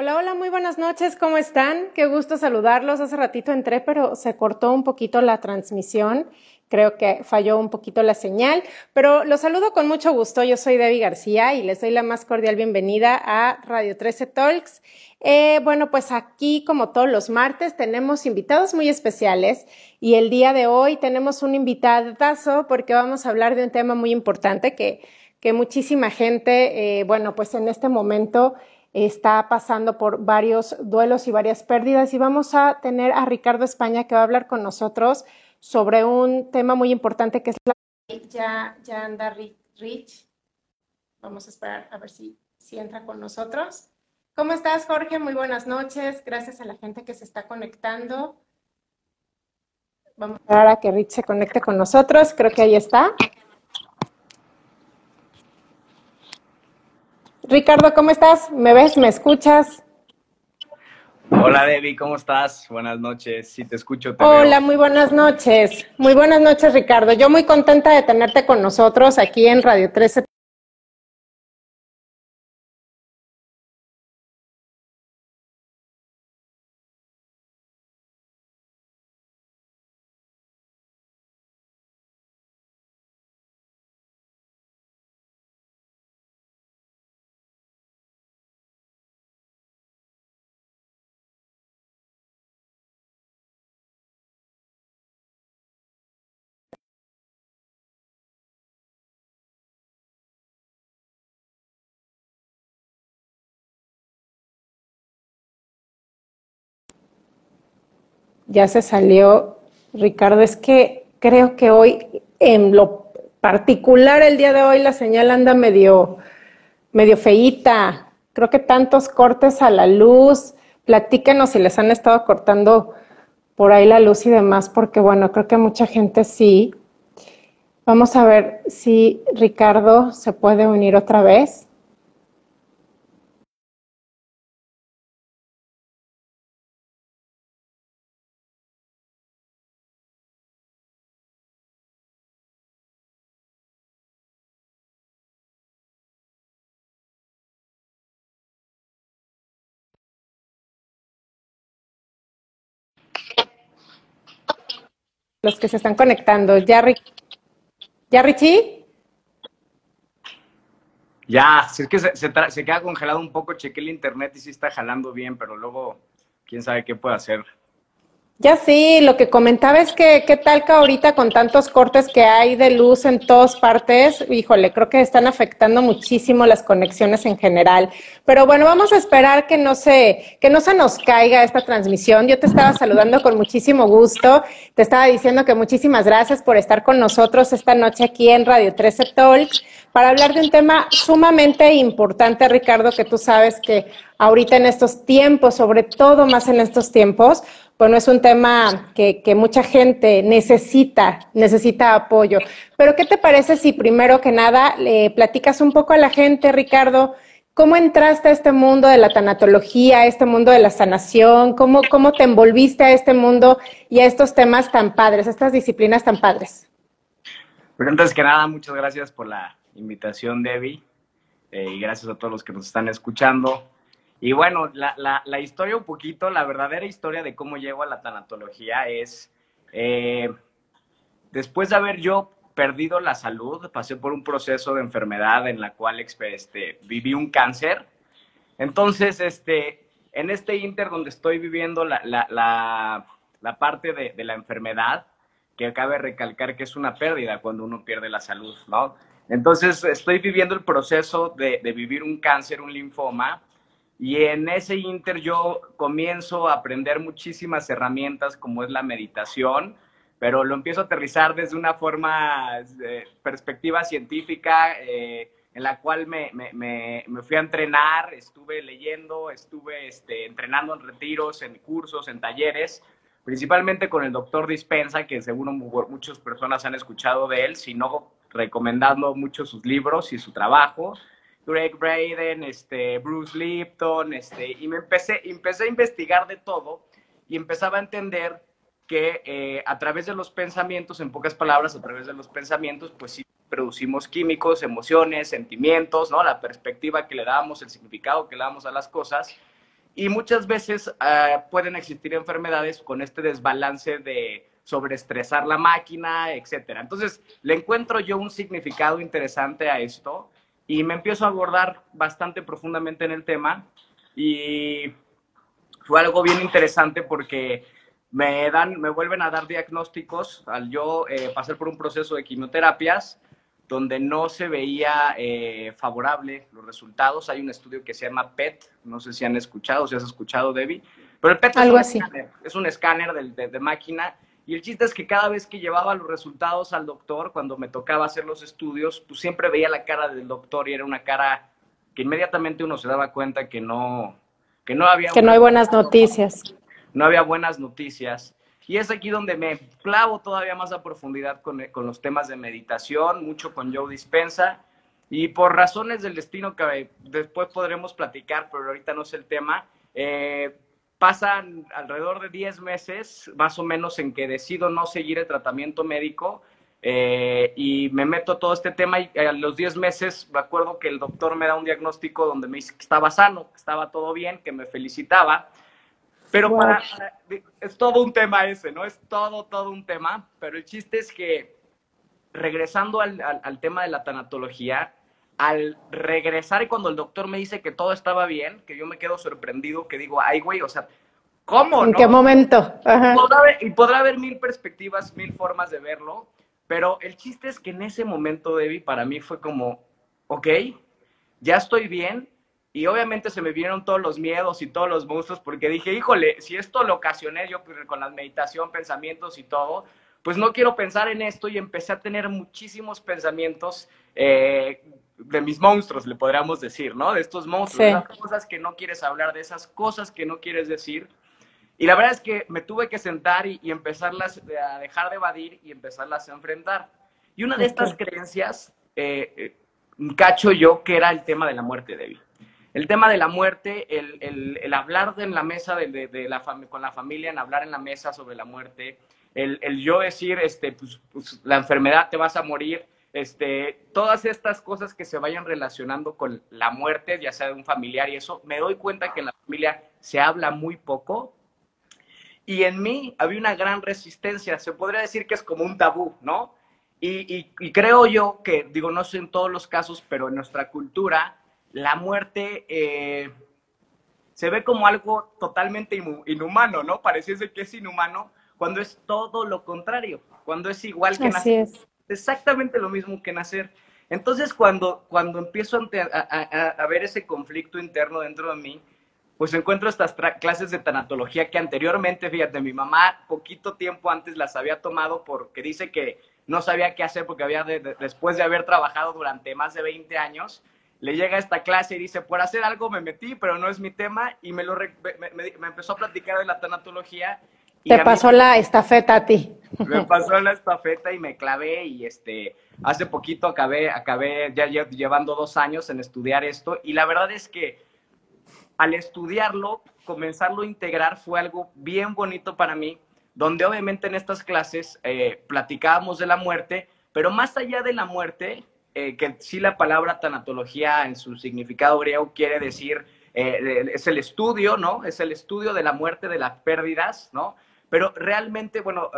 Hola, hola, muy buenas noches, ¿cómo están? Qué gusto saludarlos. Hace ratito entré, pero se cortó un poquito la transmisión. Creo que falló un poquito la señal, pero los saludo con mucho gusto. Yo soy Debbie García y les doy la más cordial bienvenida a Radio 13 Talks. Eh, bueno, pues aquí, como todos los martes, tenemos invitados muy especiales y el día de hoy tenemos un invitadazo porque vamos a hablar de un tema muy importante que, que muchísima gente, eh, bueno, pues en este momento está pasando por varios duelos y varias pérdidas y vamos a tener a Ricardo España que va a hablar con nosotros sobre un tema muy importante que es la... Ya, ya anda Rich. Vamos a esperar a ver si, si entra con nosotros. ¿Cómo estás, Jorge? Muy buenas noches. Gracias a la gente que se está conectando. Vamos a esperar a que Rich se conecte con nosotros. Creo que ahí está. Ricardo, ¿cómo estás? ¿Me ves? ¿Me escuchas? Hola Debbie, ¿cómo estás? Buenas noches, si te escucho. Te Hola, muy buenas noches. Muy buenas noches, Ricardo. Yo muy contenta de tenerte con nosotros aquí en Radio 13 ya se salió. Ricardo, es que creo que hoy, en lo particular, el día de hoy, la señal anda medio, medio feíta. Creo que tantos cortes a la luz. Platíquenos si les han estado cortando por ahí la luz y demás, porque bueno, creo que mucha gente sí. Vamos a ver si Ricardo se puede unir otra vez. Los que se están conectando. ¿Ya, ¿Ya Richie? Ya, si es que se, se, queda congelado un poco, chequé el internet y sí está jalando bien, pero luego quién sabe qué puede hacer. Ya sí, lo que comentaba es que qué tal que ahorita con tantos cortes que hay de luz en todas partes, híjole, creo que están afectando muchísimo las conexiones en general. Pero bueno, vamos a esperar que no se que no se nos caiga esta transmisión. Yo te estaba saludando con muchísimo gusto. Te estaba diciendo que muchísimas gracias por estar con nosotros esta noche aquí en Radio 13 Talks para hablar de un tema sumamente importante, Ricardo, que tú sabes que ahorita en estos tiempos, sobre todo más en estos tiempos, bueno, es un tema que, mucha gente necesita, necesita apoyo. Pero, ¿qué te parece si primero que nada le platicas un poco a la gente, Ricardo, cómo entraste a este mundo de la tanatología, a este mundo de la sanación? ¿Cómo, cómo te envolviste a este mundo y a estos temas tan padres, a estas disciplinas tan padres? Pero antes que nada, muchas gracias por la invitación, Debbie, eh, y gracias a todos los que nos están escuchando. Y bueno, la, la, la, historia un poquito, la verdadera historia de cómo llego a la tanatología es, eh, después de haber yo perdido la salud, pasé por un proceso de enfermedad en la cual este, viví un cáncer. Entonces, este, en este inter donde estoy viviendo la, la, parte de, de, la enfermedad, que acabe recalcar que es una pérdida cuando uno pierde la salud, ¿no? Entonces, estoy viviendo el proceso de, de vivir un cáncer, un linfoma, y en ese inter yo comienzo a aprender muchísimas herramientas como es la meditación, pero lo empiezo a aterrizar desde una forma, de perspectiva científica, eh, en la cual me, me, me, fui a entrenar, estuve leyendo, estuve este, entrenando en retiros, en cursos, en talleres, principalmente con el doctor Dispensa, que seguro muchas personas han escuchado de él, sino recomendando mucho sus libros y su trabajo. Greg Braden, este, Bruce Lipton, este, y me empecé, empecé a investigar de todo y empezaba a entender que eh, a través de los pensamientos, en pocas palabras, a través de los pensamientos, pues sí producimos químicos, emociones, sentimientos, ¿no? La perspectiva que le damos, el significado que le damos a las cosas. y muchas veces uh, pueden existir enfermedades con este desbalance de sobreestresar la máquina, etcétera. Entonces, le encuentro yo un significado interesante a esto y me empiezo a abordar bastante profundamente en el tema y fue algo bien interesante porque me dan, me vuelven a dar diagnósticos al yo eh, pasar por un proceso de quimioterapias donde no se veía eh, favorable los resultados. Hay un estudio que se llama PET, no sé si han escuchado, si has escuchado, Debbie, pero el PET es, un, Escáner, es un escáner de, de, máquina y el chiste es que cada vez que llevaba los resultados al doctor, cuando me tocaba hacer los estudios, pues siempre veía la cara del doctor y era una cara que inmediatamente uno se daba cuenta que no, que no había... Que no hay buenas noticias. No había buenas noticias. Y es aquí donde me clavo todavía más a profundidad con, con los temas de meditación, mucho con Joe Dispensa. Y por razones del destino que después podremos platicar, pero ahorita no es el tema, eh, pasan alrededor de 10 meses, más o menos, en que decido no seguir el tratamiento médico eh, y me meto todo este tema y a los 10 meses me acuerdo que el doctor me da un diagnóstico donde me dice que estaba sano, que estaba todo bien, que me felicitaba pero para, es todo un tema ese, ¿no? Es todo, todo un tema, pero el chiste es que regresando al, al, tema de la tanatología, al regresar y cuando el doctor me dice que todo estaba bien, que yo me quedo sorprendido, que digo, ay, güey, o sea, ¿cómo? ¿En qué momento? Podrá haber, y podrá haber mil perspectivas, mil formas de verlo, pero el chiste es que en ese momento, Debbie, para mí fue como, ok, ya estoy bien, y obviamente se me vieron todos los miedos y todos los monstruos porque dije, híjole, si esto lo ocasioné yo pues, con la meditación, pensamientos y todo, pues no quiero pensar en esto y empecé a tener muchísimos pensamientos eh, de mis monstruos, le podríamos decir, ¿no? De estos monstruos, de esas cosas que no quieres hablar, de esas cosas que no quieres decir. Y la verdad es que me tuve que sentar y, empezarlas a dejar de evadir y empezarlas a enfrentar. Y una de estas creencias, eh, eh, cacho yo, que era el tema de la muerte débil el tema de la muerte, el, hablar en la mesa de, la con la familia, en hablar en la mesa sobre la muerte, el, yo decir, este, pues, pues, la enfermedad te vas a morir, este, todas estas cosas que se vayan relacionando con la muerte, ya sea de un familiar y eso, me doy cuenta que en la familia se habla muy poco. Y en mí había una gran resistencia, se podría decir que es como un tabú, ¿no? Y, y creo yo que, digo, no sé en todos los casos, pero en nuestra cultura, la muerte eh, se ve como algo totalmente inhumano, ¿no? Pareciese que es inhumano cuando es todo lo contrario, cuando es igual que nacer. Es. Exactamente lo mismo que nacer. Entonces, cuando, cuando empiezo a, ver ese conflicto interno dentro de mí, pues encuentro estas clases de tanatología que anteriormente, fíjate, mi mamá poquito tiempo antes las había tomado porque dice que no sabía qué hacer porque había después de haber trabajado durante más de 20 años, le llega esta clase y dice, por hacer algo me metí, pero no es mi tema, y me, lo me, empezó a platicar de la tanatología. Te pasó la estafeta a ti. Me pasó la estafeta y me clavé y este, hace poquito acabé, acabé ya llevando dos años en estudiar esto y la verdad es que al estudiarlo, comenzarlo a integrar fue algo bien bonito para mí, donde obviamente en estas clases eh, platicábamos de la muerte, pero más allá de la muerte, eh, que sí la palabra tanatología en su significado griego quiere decir, eh, es el estudio, ¿no? Es el estudio de la muerte, de las pérdidas, ¿no? Pero realmente, bueno,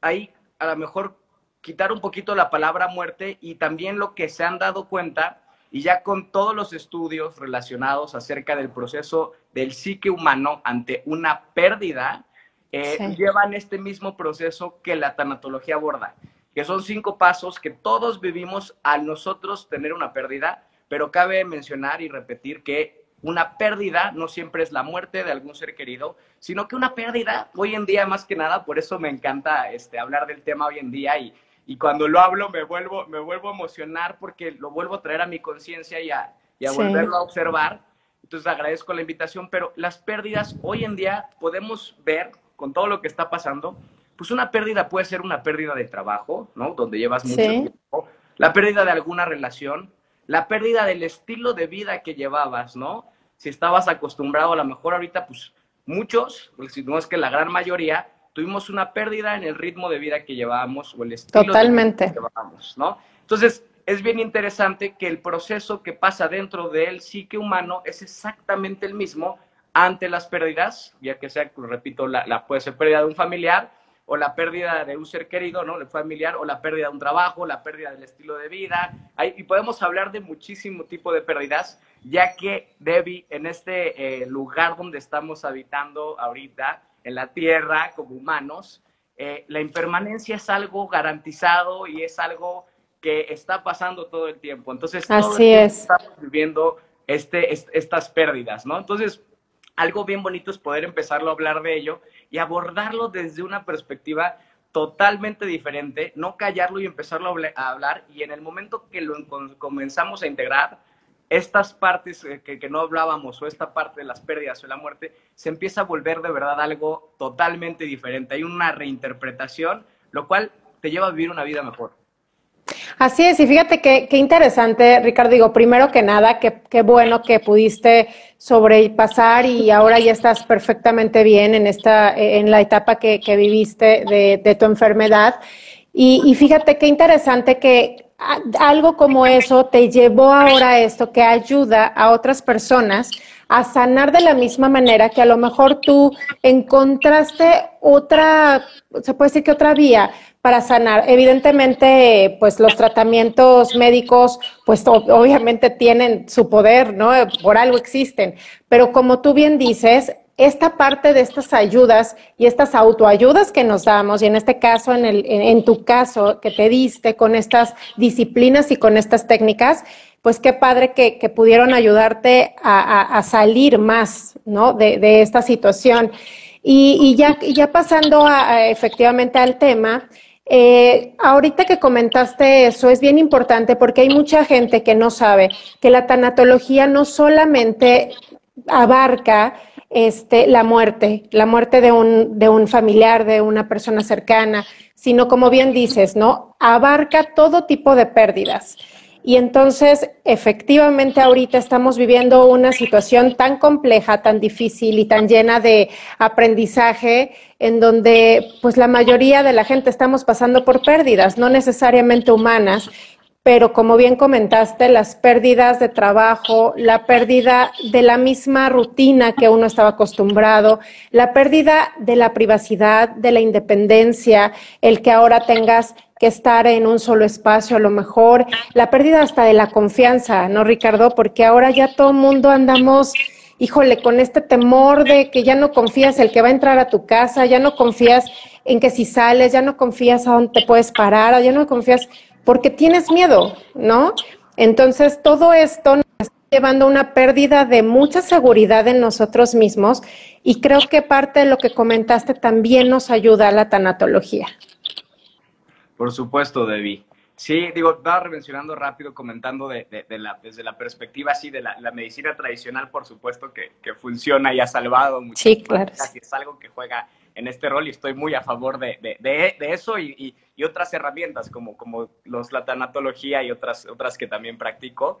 ahí a lo mejor quitar un poquito la palabra muerte y también lo que se han dado cuenta, y ya con todos los estudios relacionados acerca del proceso del psique humano ante una pérdida, eh, llevan este mismo proceso que la tanatología aborda que son cinco pasos que todos vivimos al nosotros tener una pérdida, pero cabe mencionar y repetir que una pérdida no siempre es la muerte de algún ser querido, sino que una pérdida, hoy en día más que nada, por eso me encanta este, hablar del tema hoy en día y, y cuando lo hablo me vuelvo, me vuelvo a emocionar porque lo vuelvo a traer a mi conciencia y a, y a volverlo a observar. Entonces agradezco la invitación, pero las pérdidas hoy en día podemos ver con todo lo que está pasando pues una pérdida puede ser una pérdida de trabajo, ¿no? Donde llevas mucho tiempo, la pérdida de alguna relación, la pérdida del estilo de vida que llevabas, ¿no? Si estabas acostumbrado, a lo mejor ahorita, pues muchos, pues, si no es que la gran mayoría, tuvimos una pérdida en el ritmo de vida que llevábamos o el estilo Totalmente. de vida que llevábamos, ¿no? Entonces, es bien interesante que el proceso que pasa dentro del psique humano es exactamente el mismo ante las pérdidas, ya que sea, repito, la, la puede ser pérdida de un familiar o la pérdida de un ser querido, ¿no? Familiar, o la pérdida de un trabajo, la pérdida del estilo de vida. y podemos hablar de muchísimo tipo de pérdidas, ya que Debbie, en este eh, lugar donde estamos habitando ahorita, en la Tierra, como humanos, eh, la impermanencia es algo garantizado y es algo que está pasando todo el tiempo. Entonces, Así es. estamos viviendo este, estas pérdidas, ¿no? Entonces, algo bien bonito es poder empezarlo a hablar de ello y abordarlo desde una perspectiva totalmente diferente, no callarlo y empezarlo a hablar y en el momento que lo comenzamos a integrar, estas partes eh, que, que, no hablábamos o esta parte de las pérdidas o la muerte, se empieza a volver de verdad algo totalmente diferente. Hay una reinterpretación, lo cual te lleva a vivir una vida mejor. Así es, y fíjate qué, interesante, Ricardo. Digo, primero que nada, qué, bueno que pudiste sobrepasar y ahora ya estás perfectamente bien en esta, en la etapa que, viviste de, tu enfermedad. Y, fíjate qué interesante que algo como eso te llevó ahora a esto que ayuda a otras personas a sanar de la misma manera que a lo mejor tú encontraste otra, se puede decir que otra vía, para sanar. Evidentemente, pues los tratamientos médicos, pues obviamente tienen su poder, ¿no? Por algo existen. Pero como tú bien dices, esta parte de estas ayudas y estas autoayudas que nos damos, y en este caso, en, el, en, tu caso, que te diste con estas disciplinas y con estas técnicas, pues qué padre que, pudieron ayudarte a, salir más, ¿no? De, esta situación. Y, ya, pasando efectivamente al tema, eh, ahorita que comentaste eso, es bien importante porque hay mucha gente que no sabe que la tanatología no solamente abarca este, la muerte, la muerte de un, de un familiar, de una persona cercana, sino como bien dices, ¿no? Abarca todo tipo de pérdidas. Y entonces, efectivamente, ahorita estamos viviendo una situación tan compleja, tan difícil y tan llena de aprendizaje, en donde pues la mayoría de la gente estamos pasando por pérdidas, no necesariamente humanas, pero como bien comentaste, las pérdidas de trabajo, la pérdida de la misma rutina que uno estaba acostumbrado, la pérdida de la privacidad, de la independencia, el que ahora tengas que estar en un solo espacio a lo mejor, la pérdida hasta de la confianza, ¿no, Ricardo? Porque ahora ya todo el mundo andamos, híjole, con este temor de que ya no confías el que va a entrar a tu casa, ya no confías en que si sales, ya no confías a dónde te puedes parar, ya no confías porque tienes miedo, ¿no? Entonces, todo esto nos está llevando a una pérdida de mucha seguridad en nosotros mismos y creo que parte de lo que comentaste también nos ayuda a la tanatología. Por supuesto, Debbie. Sí, digo, estaba mencionando rápido, comentando de, la, desde la perspectiva así de la, medicina tradicional, por supuesto que, funciona y ha salvado mucho. Sí, claro. Es algo que juega en este rol y estoy muy a favor de, de eso y, y, otras herramientas como, como los, la tanatología y otras, otras que también practico.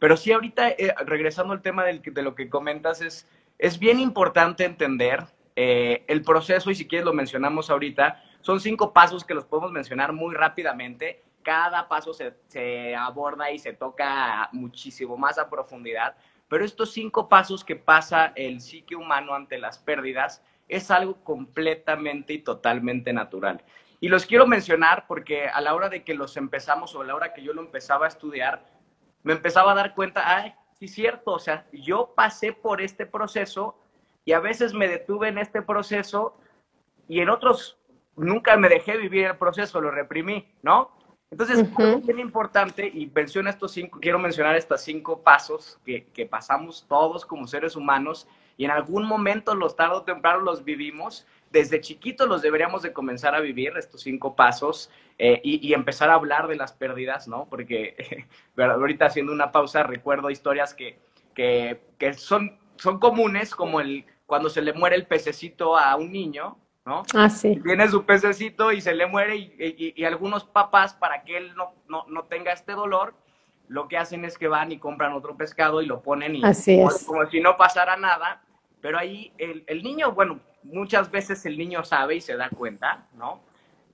Pero sí, ahorita, eh, regresando al tema del, de lo que comentas, es, es bien importante entender eh, el proceso y si quieres lo mencionamos ahorita. Son cinco pasos que los podemos mencionar muy rápidamente. Cada paso se, se aborda y se toca muchísimo más a profundidad. Pero estos cinco pasos que pasa el psique humano ante las pérdidas es algo completamente y totalmente natural. Y los quiero mencionar porque a la hora de que los empezamos o a la hora que yo lo empezaba a estudiar, me empezaba a dar cuenta, ay, sí es cierto, o sea, yo pasé por este proceso y a veces me detuve en este proceso y en otros nunca me dejé vivir el proceso, lo reprimí, ¿no? Entonces, es bien importante y menciono estos cinco, quiero mencionar estos cinco pasos que, que pasamos todos como seres humanos y en algún momento, los tarde o temprano, los vivimos. Desde chiquitos los deberíamos de comenzar a vivir, estos cinco pasos, eh, y, empezar a hablar de las pérdidas, ¿no? Porque ahorita haciendo una pausa, recuerdo historias que, que, que son, son comunes, como el cuando se le muere el pececito a un niño, ¿no? Ah, sí. Tiene su pececito y se le muere y, y, algunos papás, para que él no, no, no, tenga este dolor, lo que hacen es que van y compran otro pescado y lo ponen y Así es. como, si no pasara nada, pero ahí el, el, niño, bueno, muchas veces el niño sabe y se da cuenta, ¿no?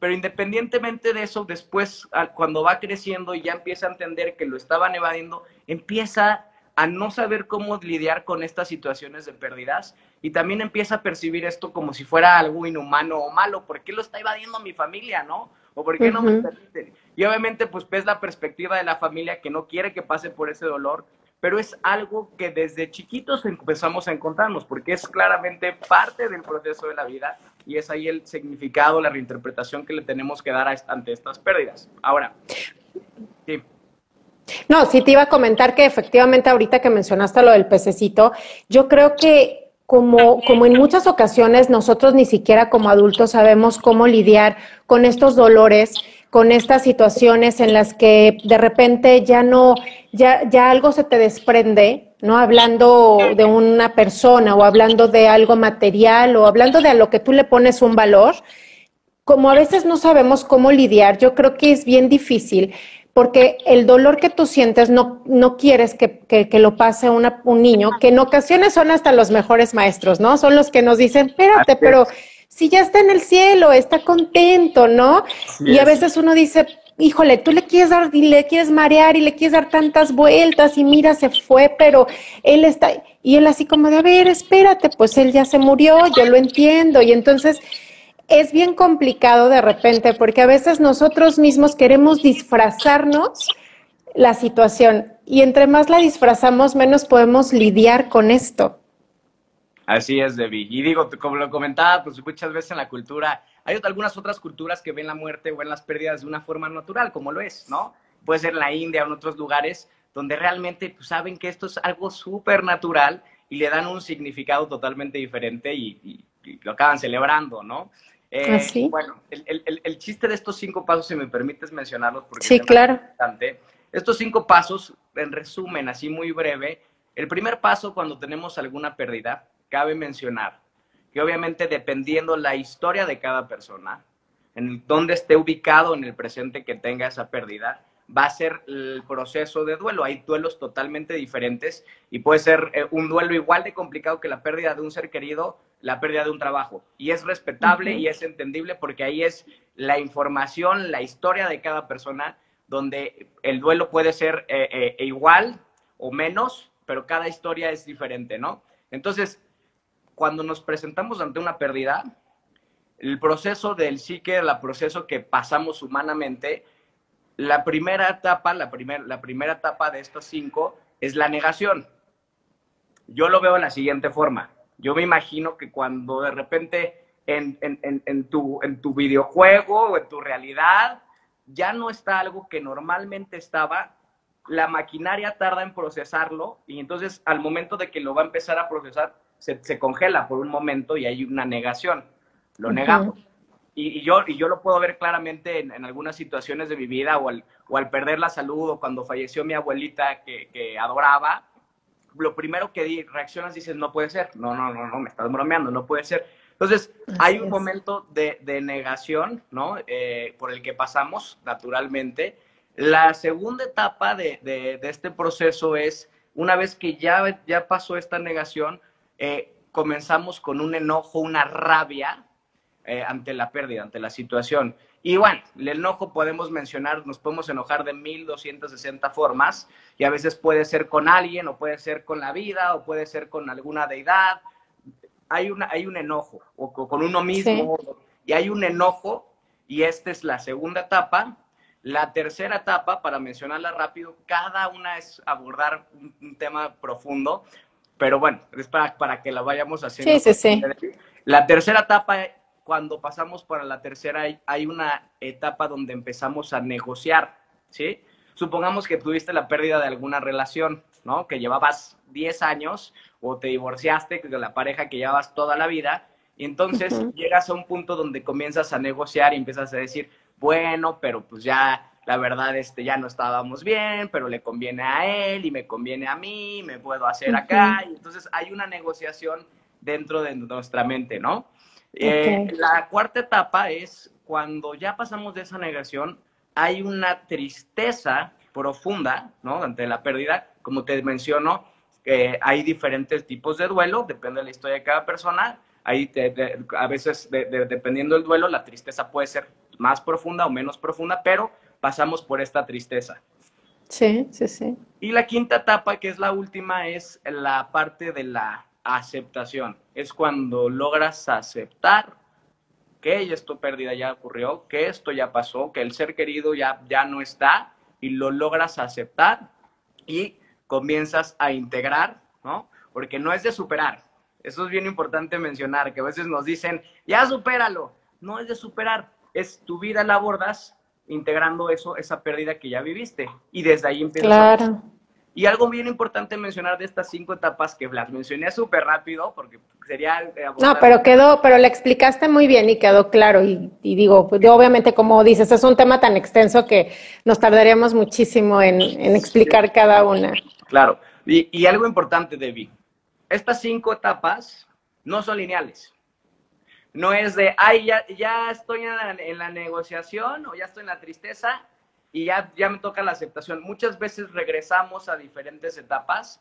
Pero independientemente de eso, después cuando va creciendo y ya empieza a entender que lo estaban evadiendo, empieza a no saber cómo lidiar con estas situaciones de pérdidas y también empieza a percibir esto como si fuera algo inhumano o malo. ¿Por qué lo está invadiendo mi familia, no? ¿O por qué no me permiten? Y obviamente, pues ves la perspectiva de la familia que no quiere que pase por ese dolor, pero es algo que desde chiquitos empezamos a encontrarnos, porque es claramente parte del proceso de la vida y es ahí el significado, la reinterpretación que le tenemos que dar ante estas pérdidas. Ahora, sí. No, sí te iba a comentar que efectivamente ahorita que mencionaste lo del pececito, yo creo que como, como en muchas ocasiones nosotros ni siquiera como adultos sabemos cómo lidiar con estos dolores, con estas situaciones en las que de repente ya no, ya, ya algo se te desprende, ¿no? Hablando de una persona o hablando de algo material o hablando de a lo que tú le pones un valor, como a veces no sabemos cómo lidiar, yo creo que es bien difícil porque el dolor que tú sientes no, no quieres que, lo pase una, un niño, que en ocasiones son hasta los mejores maestros, ¿no? Son los que nos dicen, espérate, pero si ya está en el cielo, está contento, ¿no? y a veces uno dice, híjole, tú le quieres dar y le quieres marear y le quieres dar tantas vueltas y mira, se fue, pero él está, y él así como de, a ver, espérate, pues él ya se murió, yo lo entiendo, y entonces es bien complicado de repente porque a veces nosotros mismos queremos disfrazarnos la situación y entre más la disfrazamos, menos podemos lidiar con esto. Así es, Debbie. Y digo, como lo comentaba, pues muchas veces en la cultura, hay algunas otras culturas que ven la muerte o ven las pérdidas de una forma natural, como lo es, ¿no? Puede ser en la India o en otros lugares donde realmente pues, saben que esto es algo súper natural y le dan un significado totalmente diferente y lo acaban celebrando, ¿no? Eh, ¿Ah, bueno, el, chiste de estos cinco pasos, si me permites mencionarlos, porque sí, claro. Estos cinco pasos, en resumen, así muy breve, el primer paso cuando tenemos alguna pérdida, cabe mencionar que obviamente dependiendo la historia de cada persona, en dónde esté ubicado en el presente que tenga esa pérdida, va a ser el proceso de duelo. Hay duelos totalmente diferentes y puede ser eh, un duelo igual de complicado que la pérdida de un ser querido, la pérdida de un trabajo. Y es respetable y es entendible porque ahí es la información, la historia de cada persona, donde el duelo puede ser eh, eh, igual o menos, pero cada historia es diferente, ¿no? Entonces, cuando nos presentamos ante una pérdida, el proceso del psique, el proceso que pasamos humanamente, la primera etapa, la, la primera etapa de estos cinco es la negación. Yo lo veo de la siguiente forma. Yo me imagino que cuando de repente en, tu, en tu videojuego o en tu realidad ya no está algo que normalmente estaba, la maquinaria tarda en procesarlo y entonces al momento de que lo va a empezar a procesar, se, congela por un momento y hay una negación. Lo negamos y, yo, y yo lo puedo ver claramente en, algunas situaciones de mi vida o al, o al, perder la salud o cuando falleció mi abuelita que, que adoraba, lo primero que di, reaccionas dices, no puede ser, no, no, no, no, me estás bromeando, no puede ser. Entonces, hay un momento de, de negación, ¿no? Eh, por el que pasamos naturalmente. La segunda etapa de, de, de, este proceso es, una vez que ya, ya pasó esta negación, eh, comenzamos con un enojo, una rabia, eh, ante la pérdida, ante la situación. Y bueno, el enojo podemos mencionar, nos podemos enojar de 1260 formas y a veces puede ser con alguien o puede ser con la vida o puede ser con alguna deidad. Hay, una, hay un enojo o con uno mismo y hay un enojo y esta es la segunda etapa. La tercera etapa, para mencionarla rápido, cada una es abordar un, tema profundo, pero bueno, es para, para que la vayamos haciendo. Sí, sí, sí. La tercera etapa cuando pasamos para la tercera hay una etapa donde empezamos a negociar, ¿sí? Supongamos que tuviste la pérdida de alguna relación, ¿no? Que llevabas 10 años o te divorciaste de la pareja que llevabas toda la vida y entonces llegas a un punto donde comienzas a negociar y empiezas a decir, bueno, pero pues ya la verdad este ya no estábamos bien, pero le conviene a él y me conviene a mí, me puedo hacer acá y entonces hay una negociación dentro de nuestra mente, ¿no? Eh, la cuarta etapa es cuando ya pasamos de esa negación, hay una tristeza profunda, ¿no? Ante la pérdida, como te menciono, hay diferentes tipos de duelo, depende de la historia de cada persona. Hay a veces, dependiendo del duelo, la tristeza puede ser más profunda o menos profunda, pero pasamos por esta tristeza. Sí, sí, sí. Y la quinta etapa, que es la última, es la parte de la aceptación. Es cuando logras aceptar que esto pérdida ya ocurrió, que esto ya pasó, que el ser querido ya, ya no está y lo logras aceptar y comienzas a integrar, ¿no? Porque no es de superar. Eso es bien importante mencionar, que a veces nos dicen, ya supéralo. No es de superar, es tu vida la abordas integrando eso, esa pérdida que ya viviste. Y desde ahí empiezas. Claro. Y algo bien importante mencionar de estas cinco etapas que las mencioné súper rápido porque sería... Eh, no, pero quedó, pero le explicaste muy bien y quedó claro. Y, digo, pues, obviamente como dices, es un tema tan extenso que nos tardaríamos muchísimo en, explicar cada una. Claro. Y, y algo importante, Debbie. Estas cinco etapas no son lineales. No es de, ay, ya, ya estoy en la, en la negociación o ya estoy en la tristeza y ya, ya me toca la aceptación. Muchas veces regresamos a diferentes etapas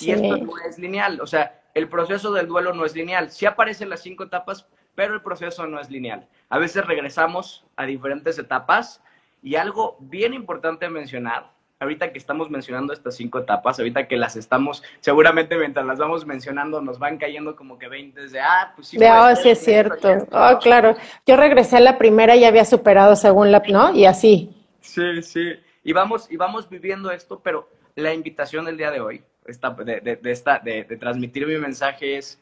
y esto no es lineal. O sea, el proceso del duelo no es lineal. Sí aparecen las cinco etapas, pero el proceso no es lineal. A veces regresamos a diferentes etapas y algo bien importante mencionar, ahorita que estamos mencionando estas cinco etapas, ahorita que las estamos, seguramente mientras las vamos mencionando nos van cayendo como que 20 de, ah, pues sí. De, oh, sí es cierto. Oh, claro. Yo regresé a la primera y había superado según la, ¿no? Y así. Sí, sí. Y vamos, y vamos viviendo esto, pero la invitación del día de hoy, esta, de, de, esta, de, transmitir mi mensaje es,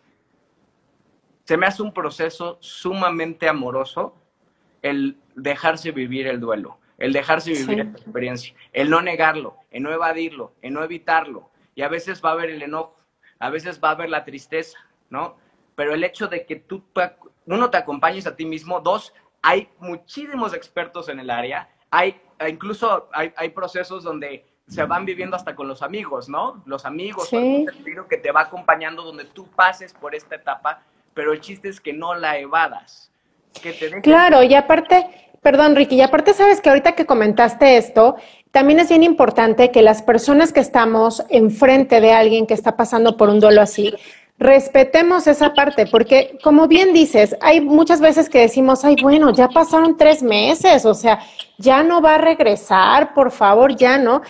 se me hace un proceso sumamente amoroso el dejarse vivir el duelo, el dejarse vivir esta experiencia, el no negarlo, el no evadirlo, el no evitarlo. Y a veces va a haber el enojo, a veces va a haber la tristeza, ¿no? Pero el hecho de que tú, uno, te acompañes a ti mismo, dos, hay muchísimos expertos en el área, hay e incluso hay, hay, procesos donde se van viviendo hasta con los amigos, ¿no? Los amigos, sí. que te va acompañando donde tú pases por esta etapa, pero el chiste es que no la evadas. Que te claro, y aparte, perdón Ricky, y aparte sabes que ahorita que comentaste esto, también es bien importante que las personas que estamos enfrente de alguien que está pasando por un duelo así, respetemos esa parte, porque como bien dices, hay muchas veces que decimos, ay, bueno, ya pasaron tres meses, o sea, ya no va a regresar, por favor, ya no.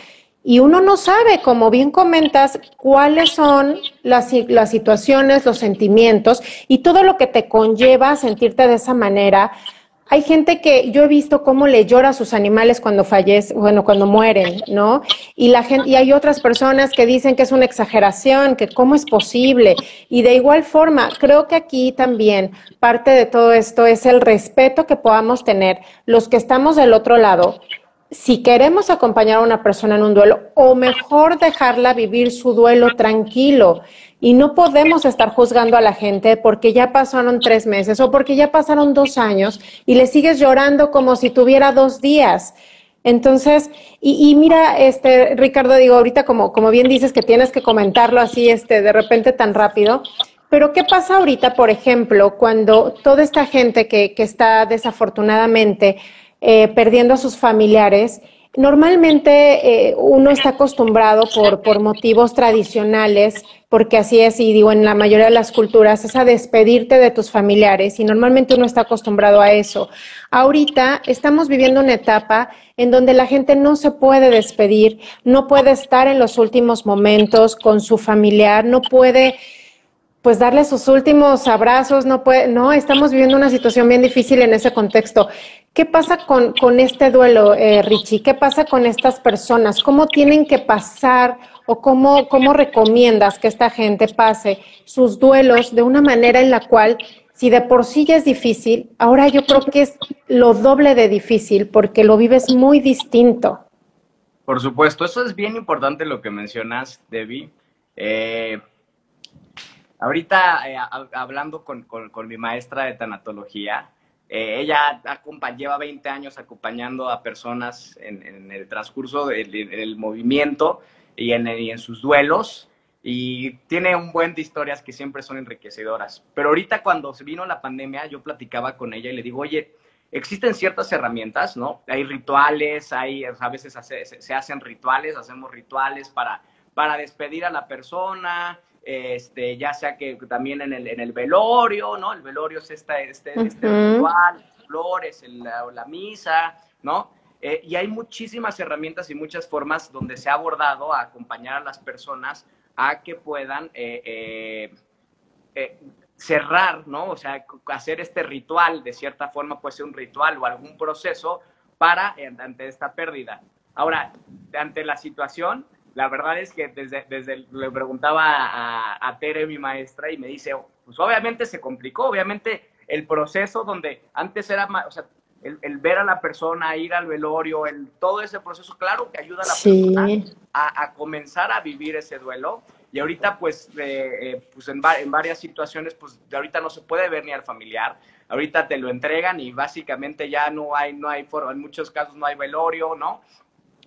Y uno no sabe, como bien comentas, cuáles son las, las situaciones, los sentimientos y todo lo que te conlleva sentirte de esa manera hay gente que yo he visto cómo le llora a sus animales cuando fallecen, bueno, cuando mueren, ¿no? Y la gente, y hay otras personas que dicen que es una exageración, que cómo es posible. Y de igual forma, creo que aquí también parte de todo esto es el respeto que podamos tener los que estamos del otro lado. Si queremos acompañar a una persona en un duelo, o mejor dejarla vivir su duelo tranquilo y no podemos estar juzgando a la gente porque ya pasaron tres meses o porque ya pasaron dos años y le sigues llorando como si tuviera dos días. Entonces, y, mira, este, Ricardo, digo, ahorita como, como bien dices que tienes que comentarlo así, este, de repente tan rápido, pero ¿qué pasa ahorita, por ejemplo, cuando toda esta gente que, que está desafortunadamente eh, perdiendo a sus familiares, Normalmente eh, uno está acostumbrado por, por motivos tradicionales, porque así es, y digo, en la mayoría de las culturas, es a despedirte de tus familiares, y normalmente uno está acostumbrado a eso. Ahorita estamos viviendo una etapa en donde la gente no se puede despedir, no puede estar en los últimos momentos con su familiar, no puede pues darle sus últimos abrazos, no puede, no, estamos viviendo una situación bien difícil en ese contexto. ¿Qué pasa con, con este duelo, eh, Richie? ¿Qué pasa con estas personas? ¿Cómo tienen que pasar o cómo, cómo recomiendas que esta gente pase sus duelos de una manera en la cual, si de por sí ya es difícil, ahora yo creo que es lo doble de difícil porque lo vives muy distinto? Por supuesto, eso es bien importante lo que mencionas, Debbie. Eh, ahorita, eh, hablando con, con, con mi maestra de tanatología, eh, ella lleva 20 años acompañando a personas en, el transcurso del, movimiento y en, sus duelos y tiene un buen de historias que siempre son enriquecedoras. Pero ahorita cuando vino la pandemia, yo platicaba con ella y le digo, oye, existen ciertas herramientas, ¿no? Hay rituales, hay, a veces se, hacen rituales, hacemos rituales para, para despedir a la persona, este, ya sea que también en el, en el velorio, ¿no? El velorio es esta, este, este ritual, flores, la, misa, ¿no? Eh, y hay muchísimas herramientas y muchas formas donde se ha abordado a acompañar a las personas a que puedan eh, eh, cerrar, ¿no? O sea, hacer este ritual, de cierta forma puede ser un ritual o algún proceso para ante esta pérdida. Ahora, ante la situación, la verdad es que desde, desde le preguntaba a, a Tere, mi maestra, y me dice, pues obviamente se complicó, obviamente el proceso donde antes era o sea, el, ver a la persona, ir al velorio, el, todo ese proceso, claro que ayuda a la persona a, comenzar a vivir ese duelo. Y ahorita, pues, eh, pues en, en, varias situaciones, pues, de ahorita no se puede ver ni al familiar. Ahorita te lo entregan y básicamente ya no hay, no hay forma, en muchos casos no hay velorio, ¿no?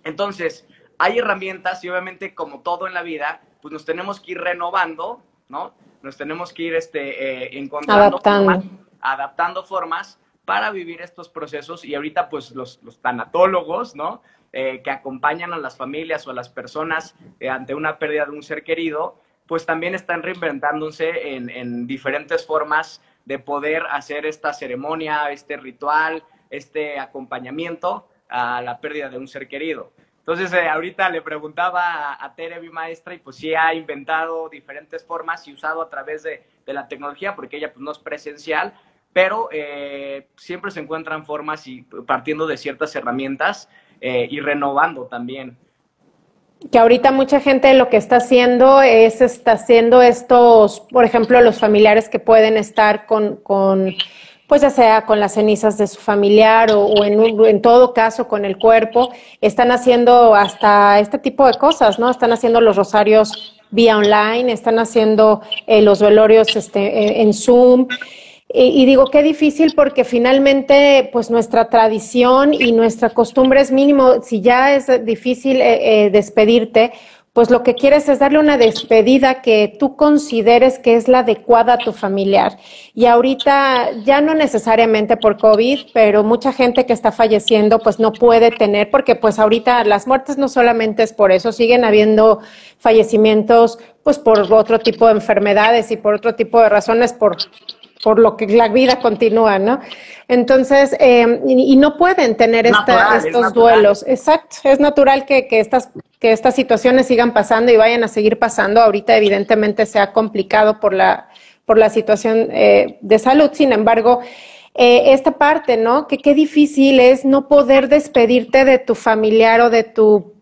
Entonces, hay herramientas y obviamente, como todo en la vida, pues nos tenemos que ir renovando, ¿no? Nos tenemos que ir este, eh, encontrando, adaptando. adaptando formas para vivir estos procesos y ahorita pues los, tanatólogos, ¿no? Eh, que acompañan a las familias o a las personas eh, ante una pérdida de un ser querido, pues también están reinventándose en, diferentes formas de poder hacer esta ceremonia, este ritual, este acompañamiento a la pérdida de un ser querido. Entonces, eh, ahorita le preguntaba a, Tere, mi maestra, y pues sí ha inventado diferentes formas y usado a través de, de la tecnología, porque ella pues no es presencial, pero eh, siempre se encuentran formas y partiendo de ciertas herramientas eh, y renovando también. Que ahorita mucha gente lo que está haciendo es, está haciendo estos, por ejemplo, los familiares que pueden estar con, con pues ya sea con las cenizas de su familiar o, en, en, todo caso con el cuerpo, están haciendo hasta este tipo de cosas, ¿no? Están haciendo los rosarios vía online, están haciendo eh, los velorios este, en Zoom. Y, digo, qué difícil porque finalmente, pues nuestra tradición y nuestra costumbre es mínimo. Si ya es difícil eh, eh, despedirte, pues lo que quieres es darle una despedida que tú consideres que es la adecuada a tu familiar. Y ahorita, ya no necesariamente por COVID, pero mucha gente que está falleciendo, pues no puede tener, porque pues ahorita las muertes no solamente es por eso, siguen habiendo fallecimientos, pues por otro tipo de enfermedades y por otro tipo de razones, por por lo que la vida continúa, ¿no? Entonces, eh, y, no pueden tener estos duelos. Exacto, es natural que, estas, que estas situaciones sigan pasando y vayan a seguir pasando. Ahorita, evidentemente, se ha complicado por la, por la situación eh, de salud. Sin embargo, eh, esta parte, ¿no? Que qué difícil es no poder despedirte de tu familiar o de tu,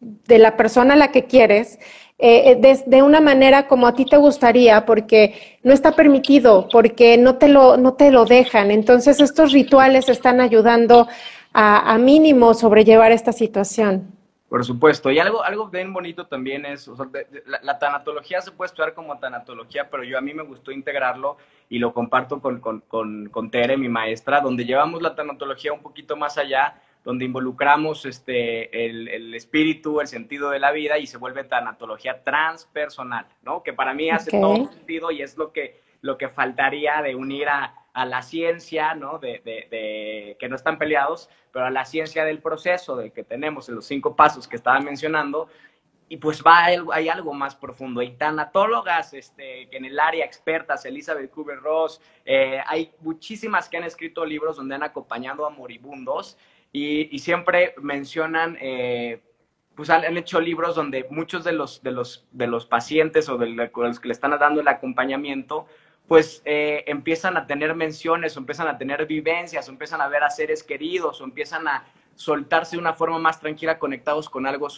de la persona a la que quieres eh, eh de, una manera como a ti te gustaría, porque no está permitido, porque no te lo, no te lo dejan. Entonces, estos rituales están ayudando a, mínimo sobrellevar esta situación. Por supuesto, y algo, algo bien bonito también es, la, tanatología se puede estudiar como tanatología, pero yo a mí me gustó integrarlo y lo comparto con, con, con, con Tere, mi maestra, donde llevamos la tanatología un poquito más allá donde involucramos este, el, espíritu, el sentido de la vida y se vuelve tanatología transpersonal, ¿no? Que para mí hace todo sentido y es lo que, lo que faltaría de unir a, la ciencia, ¿no? De, de, que no están peleados, pero a la ciencia del proceso, de que tenemos en los cinco pasos que estaba mencionando, y pues va, hay algo más profundo. Hay tanatólogas este, que en el área expertas, Elizabeth Kubler-Ross, eh, hay muchísimas que han escrito libros donde han acompañado a moribundos y, siempre mencionan, eh, pues han, hecho libros donde muchos de los, de los, de los pacientes o de los que le están dando el acompañamiento, pues eh, empiezan a tener menciones o empiezan a tener vivencias o empiezan a ver a seres queridos o empiezan a soltarse de una forma más tranquila conectados con algo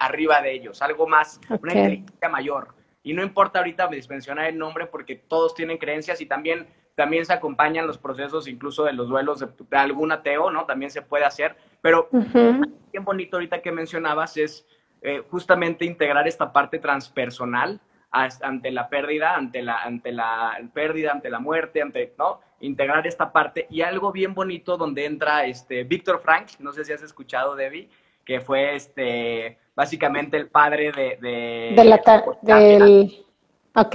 arriba de ellos, algo más, una inteligencia mayor. Y no importa ahorita mencionar el nombre porque todos tienen creencias y también también se acompañan los procesos incluso de los duelos de, algún ateo, ¿no? También se puede hacer, pero bien bonito ahorita que mencionabas es eh, justamente integrar esta parte transpersonal ante la pérdida, ante la, ante la pérdida, ante la muerte, ante, ¿no? Integrar esta parte y algo bien bonito donde entra este Víctor Frank, no sé si has escuchado, Debbie, que fue este básicamente el padre de... De, la, del... Ok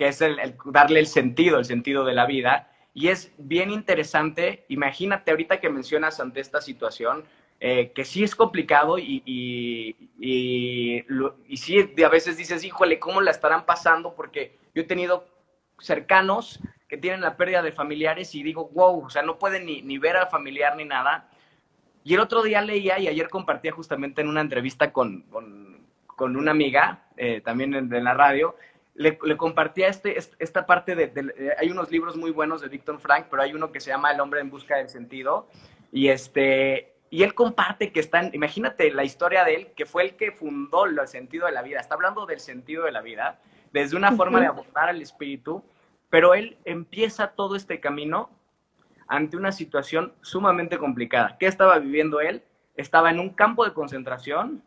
que es el, darle el sentido, el sentido de la vida. Y es bien interesante, imagínate ahorita que mencionas ante esta situación, eh, que sí es complicado y, y, y, sí a veces dices, híjole, ¿cómo la estarán pasando? Porque yo he tenido cercanos que tienen la pérdida de familiares y digo, wow, o sea, no pueden ni, ni ver al familiar ni nada. Y el otro día leía y ayer compartía justamente en una entrevista con, con, una amiga, eh, también en, la radio, le, compartía este, esta parte de, de, Hay unos libros muy buenos de Victor Frank, pero hay uno que se llama El hombre en busca del sentido. Y, este, y él comparte que están... Imagínate la historia de él, que fue el que fundó el sentido de la vida. Está hablando del sentido de la vida, desde una forma de abordar al espíritu, pero él empieza todo este camino ante una situación sumamente complicada. ¿Qué estaba viviendo él? Estaba en un campo de concentración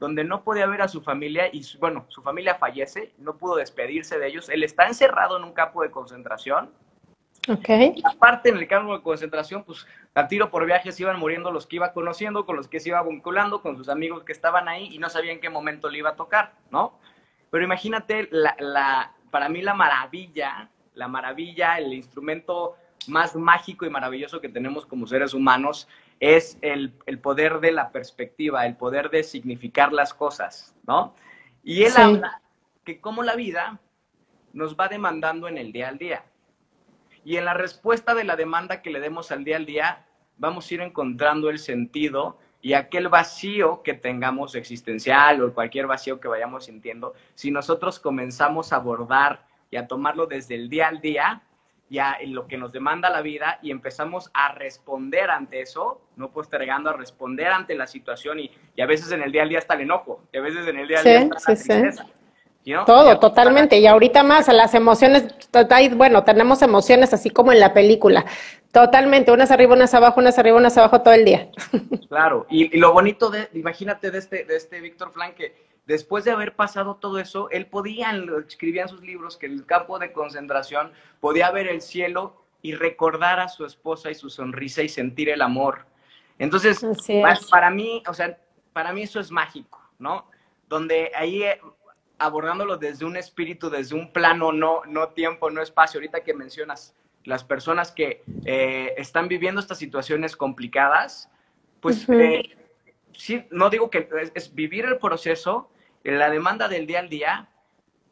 donde no podía ver a su familia y, bueno, su familia fallece, no pudo despedirse de ellos. Él está encerrado en un campo de concentración. Ok. aparte, en el campo de concentración, pues a tiro por viajes iban muriendo los que iba conociendo, con los que se iba vinculando, con sus amigos que estaban ahí y no sabía en qué momento le iba a tocar, ¿no? Pero imagínate, la, la, para mí la maravilla, la maravilla, el instrumento más mágico y maravilloso que tenemos como seres humanos es el, poder de la perspectiva, el poder de significar las cosas, ¿no? Y él habla que como la vida nos va demandando en el día al día. Y en la respuesta de la demanda que le demos al día al día, vamos a ir encontrando el sentido y aquel vacío que tengamos existencial o cualquier vacío que vayamos sintiendo, si nosotros comenzamos a abordar y a tomarlo desde el día al día, ya en lo que nos demanda la vida y empezamos a responder ante eso, no postergando a responder ante la situación y, y, a veces en el día al día está el enojo, y a veces en el día al día está la tristeza. Todo, totalmente. Y ahorita más, las emociones, bueno, tenemos emociones así como en la película. Totalmente, unas arriba, unas abajo, unas arriba, unas abajo todo el día. Claro, y, y lo bonito de, imagínate de este, de este Víctor Frank, que después de haber pasado todo eso, él podía, escribía en sus libros, que en el campo de concentración podía ver el cielo y recordar a su esposa y su sonrisa y sentir el amor. Entonces, para, mí, o sea, para mí eso es mágico, ¿no? Donde ahí eh, abordándolo desde un espíritu, desde un plano, no, no tiempo, no espacio. Ahorita que mencionas las personas que eh, están viviendo estas situaciones complicadas, pues eh, sí, no digo que es, vivir el proceso, la demanda del día al día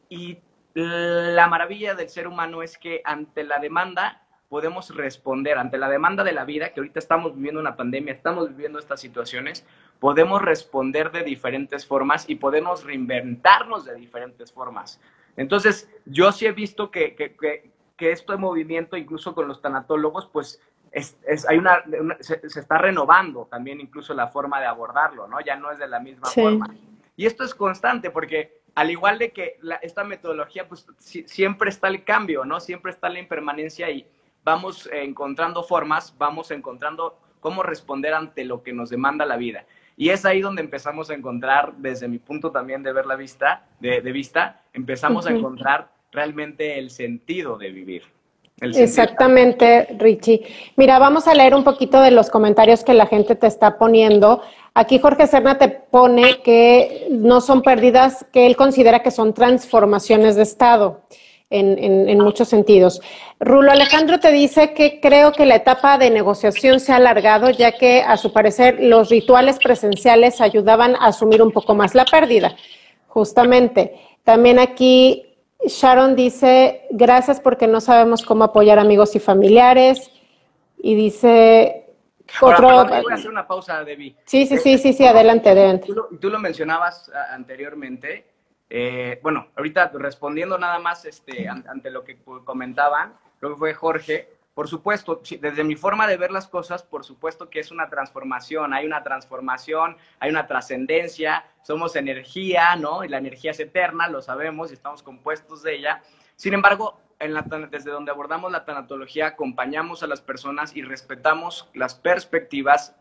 y la maravilla del ser humano es que ante la demanda podemos responder, ante la demanda de la vida, que ahorita estamos viviendo una pandemia, estamos viviendo estas situaciones, podemos responder de diferentes formas y podemos reinventarnos de diferentes formas. Entonces, yo sí he visto que, que, que, esto de movimiento, incluso con los tanatólogos, pues es, hay una, se, está renovando también incluso la forma de abordarlo, ¿no? Ya no es de la misma forma. Y esto es constante porque al igual de que esta metodología, pues siempre está el cambio, ¿no? Siempre está la impermanencia y vamos encontrando formas, vamos encontrando cómo responder ante lo que nos demanda la vida. Y es ahí donde empezamos a encontrar, desde mi punto también de ver la vista, de, vista, empezamos a encontrar realmente el sentido de vivir. Exactamente, Richie. Mira, vamos a leer un poquito de los comentarios que la gente te está poniendo. Aquí Jorge Serna te pone que no son pérdidas, que él considera que son transformaciones de estado en, muchos sentidos. Rulo Alejandro te dice que creo que la etapa de negociación se ha alargado, ya que a su parecer los rituales presenciales ayudaban a asumir un poco más la pérdida. Justamente. También aquí Sharon dice, gracias porque no sabemos cómo apoyar amigos y familiares. Y dice, otro... voy a hacer una pausa, Debbie. Sí, sí, sí, sí, sí, adelante, adelante. Tú lo, tú lo mencionabas anteriormente. Eh, bueno, ahorita respondiendo nada más este, ante lo que comentaban, lo que fue Jorge, por supuesto, desde mi forma de ver las cosas, por supuesto que es una transformación, hay una transformación, hay una trascendencia, somos energía, ¿no? Y la energía es eterna, lo sabemos y estamos compuestos de ella. Sin embargo, desde donde abordamos la tanatología, acompañamos a las personas y respetamos las perspectivas,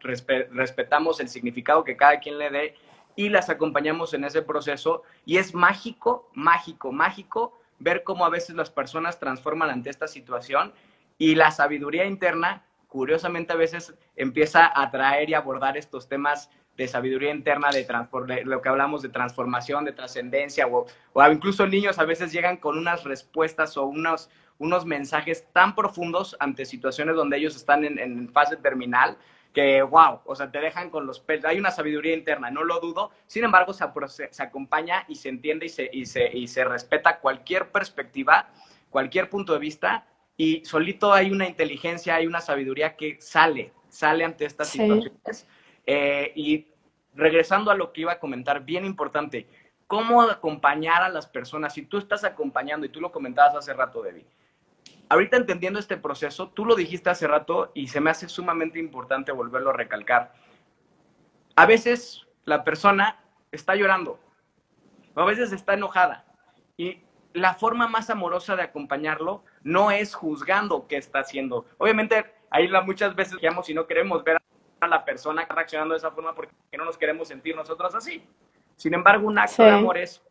respetamos el significado que cada quien le dé y las acompañamos en ese proceso. Y es mágico, mágico, mágico ver cómo a veces las personas transforman ante esta situación y la sabiduría interna, curiosamente a veces empieza a traer y abordar estos temas de sabiduría interna, de, de lo que hablamos de transformación, de trascendencia, o, o, incluso niños a veces llegan con unas respuestas o unos, unos mensajes tan profundos ante situaciones donde ellos están en, en fase terminal, que wow, o sea, te dejan con los pelos. Hay una sabiduría interna, no lo dudo. Sin embargo, se, se acompaña y se entiende y se, y, se, y se respeta cualquier perspectiva, cualquier punto de vista, y solito hay una inteligencia, hay una sabiduría que sale, sale ante estas situaciones Eh, y regresando a lo que iba a comentar, bien importante, cómo acompañar a las personas. Si tú estás acompañando, y tú lo comentabas hace rato, Debbie, ahorita entendiendo este proceso, tú lo dijiste hace rato y se me hace sumamente importante volverlo a recalcar. A veces la persona está llorando, o a veces está enojada, y la forma más amorosa de acompañarlo no es juzgando qué está haciendo. Obviamente, ahí muchas veces digamos, si no queremos ver a la persona reaccionando de esa forma porque no nos queremos sentir nosotros así. Sin embargo, un acto de amor es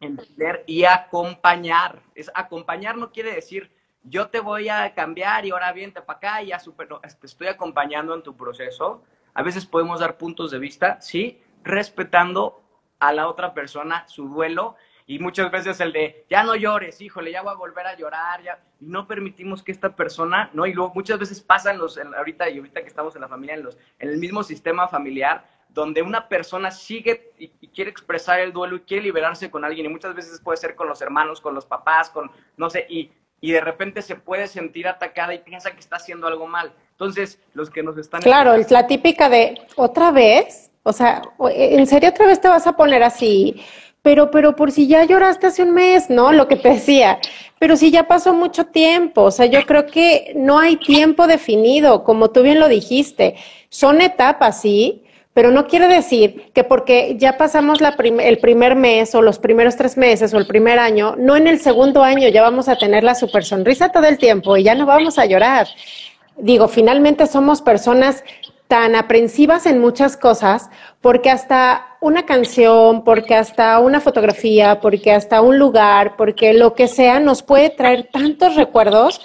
entender y acompañar. Es acompañar no quiere decir yo te voy a cambiar y ahora viente para acá y ya super, te estoy acompañando en tu proceso. A veces podemos dar puntos de vista, sí, respetando a la otra persona su duelo y muchas veces el de ya no llores, híjole, ya voy a volver a llorar, ya y no permitimos que esta persona, ¿no? Y luego muchas veces pasan los ahorita y ahorita que estamos en la familia en los en el mismo sistema familiar donde una persona sigue y, quiere expresar el duelo y quiere liberarse con alguien y muchas veces puede ser con los hermanos, con los papás, con no sé, y y de repente se puede sentir atacada y piensa que está haciendo algo mal. Entonces, los que nos están... Claro, es la típica de otra vez, o sea, ¿en serio otra vez te vas a poner así? Pero, pero por si ya lloraste hace un mes, ¿no? Lo que te decía. Pero si ya pasó mucho tiempo, o sea, yo creo que no hay tiempo definido, como tú bien lo dijiste. Son etapas, sí, pero no quiere decir que porque ya pasamos el primer mes o los primeros tres meses o el primer año, no en el segundo año ya vamos a tener la super sonrisa todo el tiempo y ya no vamos a llorar. Digo, finalmente somos personas tan aprensivas en muchas cosas porque hasta una canción, porque hasta una fotografía, porque hasta un lugar, porque lo que sea nos puede traer tantos recuerdos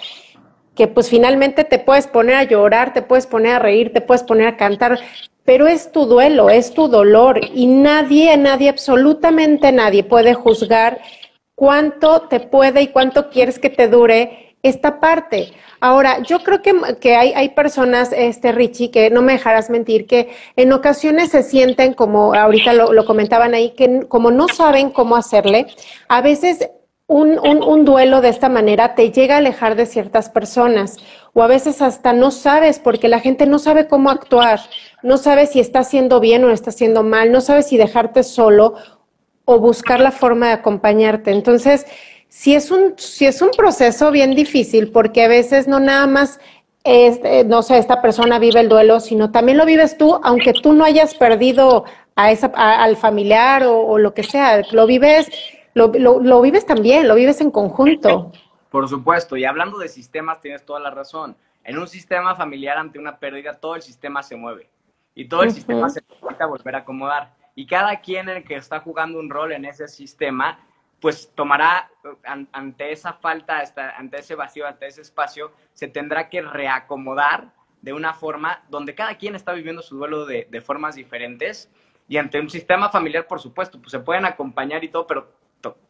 que pues finalmente te puedes poner a llorar, te puedes poner a reír, te puedes poner a cantar, pero es tu duelo, es tu dolor y nadie, nadie, absolutamente nadie puede juzgar cuánto te puede y cuánto quieres que te dure esta parte. Ahora, yo creo que, hay, personas, este Richie, que no me dejarás mentir, que en ocasiones se sienten como, ahorita lo, comentaban ahí, que como no saben cómo hacerle, a veces un, duelo de esta manera te llega a alejar de ciertas personas o a veces hasta no sabes porque la gente no sabe cómo actuar, no sabe si está haciendo bien o está haciendo mal, no sabe si dejarte solo o buscar la forma de acompañarte. Entonces, si es un, si es un proceso bien difícil porque a veces no nada más es, eh, no sé, esta persona vive el duelo, sino también lo vives tú, aunque tú no hayas perdido a esa, al familiar o, o lo que sea, lo vives lo, lo, vives también, lo vives en conjunto. Por supuesto, y hablando de sistemas, tienes toda la razón. En un sistema familiar ante una pérdida, todo el sistema se mueve y todo el sistema se necesita volver a acomodar. Y cada quien en el que está jugando un rol en ese sistema, pues tomará ante esa falta, ante ese vacío, ante ese espacio, se tendrá que reacomodar de una forma donde cada quien está viviendo su duelo de, formas diferentes. Y ante un sistema familiar, por supuesto, pues se pueden acompañar y todo, pero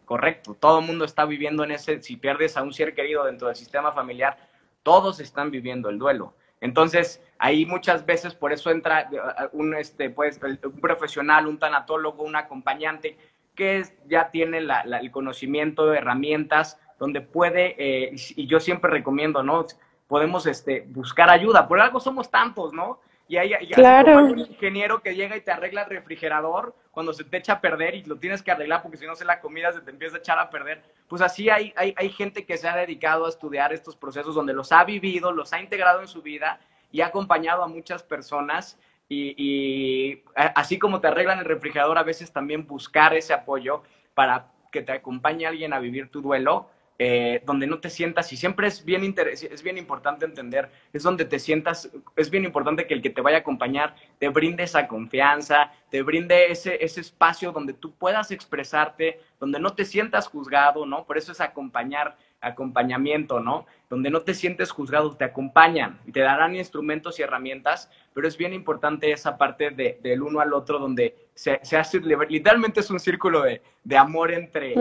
correcto. Todo el mundo está viviendo en ese, si pierdes a un ser querido dentro del sistema familiar, todos están viviendo el duelo. Entonces, ahí muchas veces por eso entra eh, un, este, pues, un profesional, un tanatólogo, un acompañante que ya tiene el conocimiento de herramientas donde puede, eh, y yo siempre recomiendo, ¿no? Podemos este, buscar ayuda. Por algo somos tantos, ¿no? Y hay, claro. un ingeniero que llega y te arregla el refrigerador cuando se te echa a perder y lo tienes que arreglar porque si no se la comida se te empieza a echar a perder. Pues así hay, hay, hay gente que se ha dedicado a estudiar estos procesos donde los ha vivido, los ha integrado en su vida y ha acompañado a muchas personas. Y, así como te arreglan el refrigerador, a veces también buscar ese apoyo para que te acompañe alguien a vivir tu duelo eh, donde no te sientas, y siempre es bien, es bien importante entender, es donde te sientas, es bien importante que el que te vaya a acompañar te brinde esa confianza, te brinde ese, ese espacio donde tú puedas expresarte, donde no te sientas juzgado, ¿no? Por eso es acompañar, acompañamiento, ¿no? Donde no te sientes juzgado, te acompañan y te darán instrumentos y herramientas, pero es bien importante esa parte de, del uno al otro donde se, se hace, literalmente es un círculo de, de amor entre...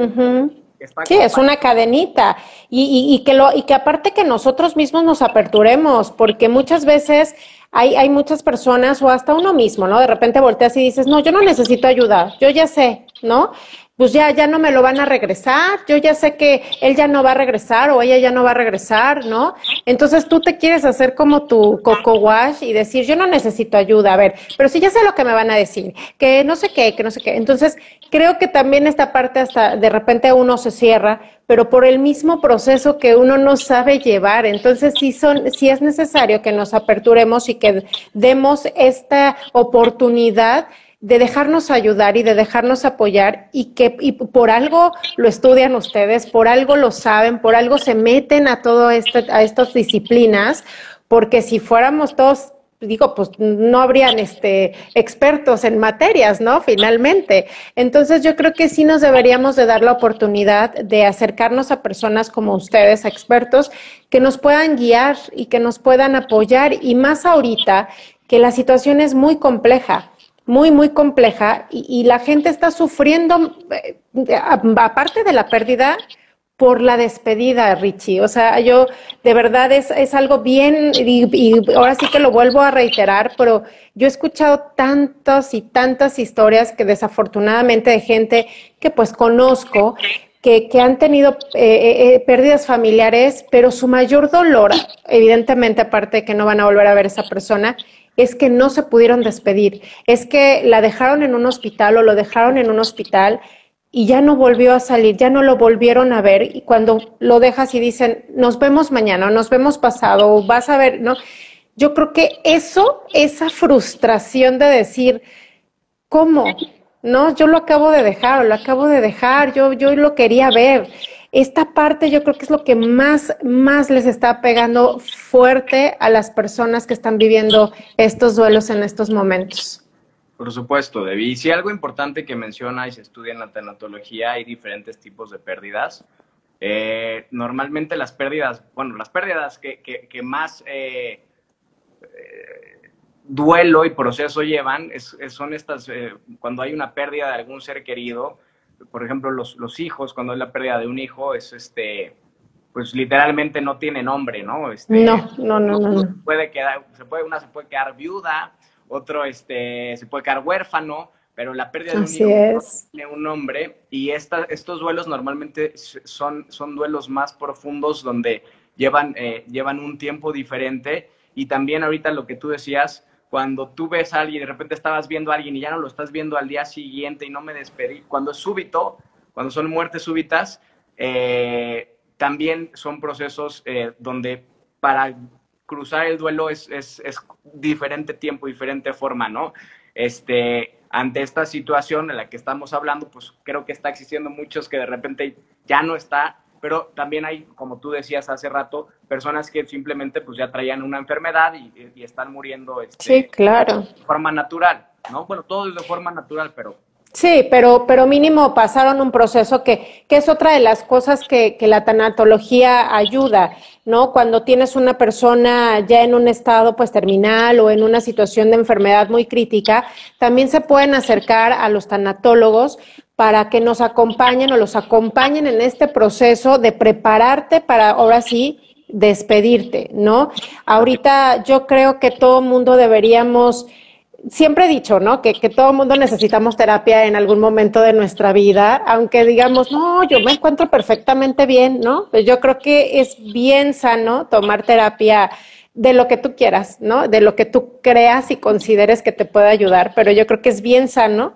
Sí, es una cadenita. Y, y, que lo, y que aparte que nosotros mismos nos aperturemos, porque muchas veces hay, hay muchas personas o hasta uno mismo, ¿no? De repente volteas y dices, no, yo no necesito ayuda, yo ya sé, ¿no? Pues ya, ya no me lo van a regresar, yo ya sé que él ya no va a regresar o ella ya no va a regresar, ¿no? Entonces tú te quieres hacer como tu coco wash y decir, yo no necesito ayuda, a ver, pero si ya sé lo que me van a decir, que no sé qué, que no sé qué. Entonces creo que también esta parte hasta de repente uno se cierra, pero por el mismo proceso que uno no sabe llevar. Entonces sí, son, sí es necesario que nos aperturemos y que demos esta oportunidad de dejarnos ayudar y de dejarnos apoyar y que y por algo lo estudian ustedes, por algo lo saben, por algo se meten a todo este, a estas disciplinas, porque si fuéramos todos digo, pues no habrían este expertos en materias, ¿no? Finalmente. Entonces yo creo que sí nos deberíamos de dar la oportunidad de acercarnos a personas como ustedes, expertos, que nos puedan guiar y que nos puedan apoyar y más ahorita que la situación es muy compleja muy, muy compleja y, la gente está sufriendo, eh, aparte de la pérdida, por la despedida, Richie. O sea, yo de verdad es, es algo bien, y, ahora sí que lo vuelvo a reiterar, pero yo he escuchado tantas y tantas historias que desafortunadamente de gente que pues conozco, que, que han tenido eh, eh, pérdidas familiares, pero su mayor dolor, evidentemente aparte de que no van a volver a ver a esa persona, es que no se pudieron despedir, es que la dejaron en un hospital o lo dejaron en un hospital y ya no volvió a salir, ya no lo volvieron a ver y cuando lo dejas y dicen, nos vemos mañana, nos vemos pasado, vas a ver, ¿no? Yo creo que eso, esa frustración de decir, ¿cómo? No, yo lo acabo de dejar, o lo acabo de dejar, yo, yo lo quería ver esta parte yo creo que es lo que más, más les está pegando fuerte a las personas que están viviendo estos duelos en estos momentos. Por supuesto, Debbie. Y si algo importante que menciona y se estudia en la tanatología, hay diferentes tipos de pérdidas. Eh, normalmente las pérdidas, bueno, las pérdidas que, que, más eh, eh, duelo y proceso llevan son estas, cuando hay una pérdida de algún ser querido, por ejemplo, los, los hijos, cuando es la pérdida de un hijo, es este, pues literalmente no tiene nombre, ¿no? Este, no, no, no, no, Puede quedar, se puede, una se puede quedar viuda, otro este, se puede quedar huérfano, pero la pérdida de un hijo no tiene un nombre y esta, estos duelos normalmente son, son duelos más profundos donde llevan, eh, llevan un tiempo diferente y también ahorita lo que tú decías, cuando tú ves a alguien y de repente estabas viendo a alguien y ya no lo estás viendo al día siguiente y no me despedí, cuando es súbito, cuando son muertes súbitas, eh, también son procesos eh, donde para cruzar el duelo es, es, diferente tiempo, diferente forma, ¿no? Este, ante esta situación en la que estamos hablando, pues creo que está existiendo muchos que de repente ya no está pero también hay, como tú decías hace rato, personas que simplemente pues ya traían una enfermedad y, están muriendo este, sí, claro. de forma natural, ¿no? Bueno, todo es de forma natural, pero... Sí, pero, pero mínimo pasaron un proceso que, que es otra de las cosas que, que la tanatología ayuda, ¿no? Cuando tienes una persona ya en un estado pues terminal o en una situación de enfermedad muy crítica, también se pueden acercar a los tanatólogos para que nos acompañen o los acompañen en este proceso de prepararte para ahora sí despedirte, ¿no? Ahorita yo creo que todo mundo deberíamos, siempre he dicho, ¿no? Que, que todo mundo necesitamos terapia en algún momento de nuestra vida, aunque digamos, no, yo me encuentro perfectamente bien, ¿no? Pues yo creo que es bien sano tomar terapia de lo que tú quieras, ¿no? De lo que tú creas y consideres que te puede ayudar, pero yo creo que es bien sano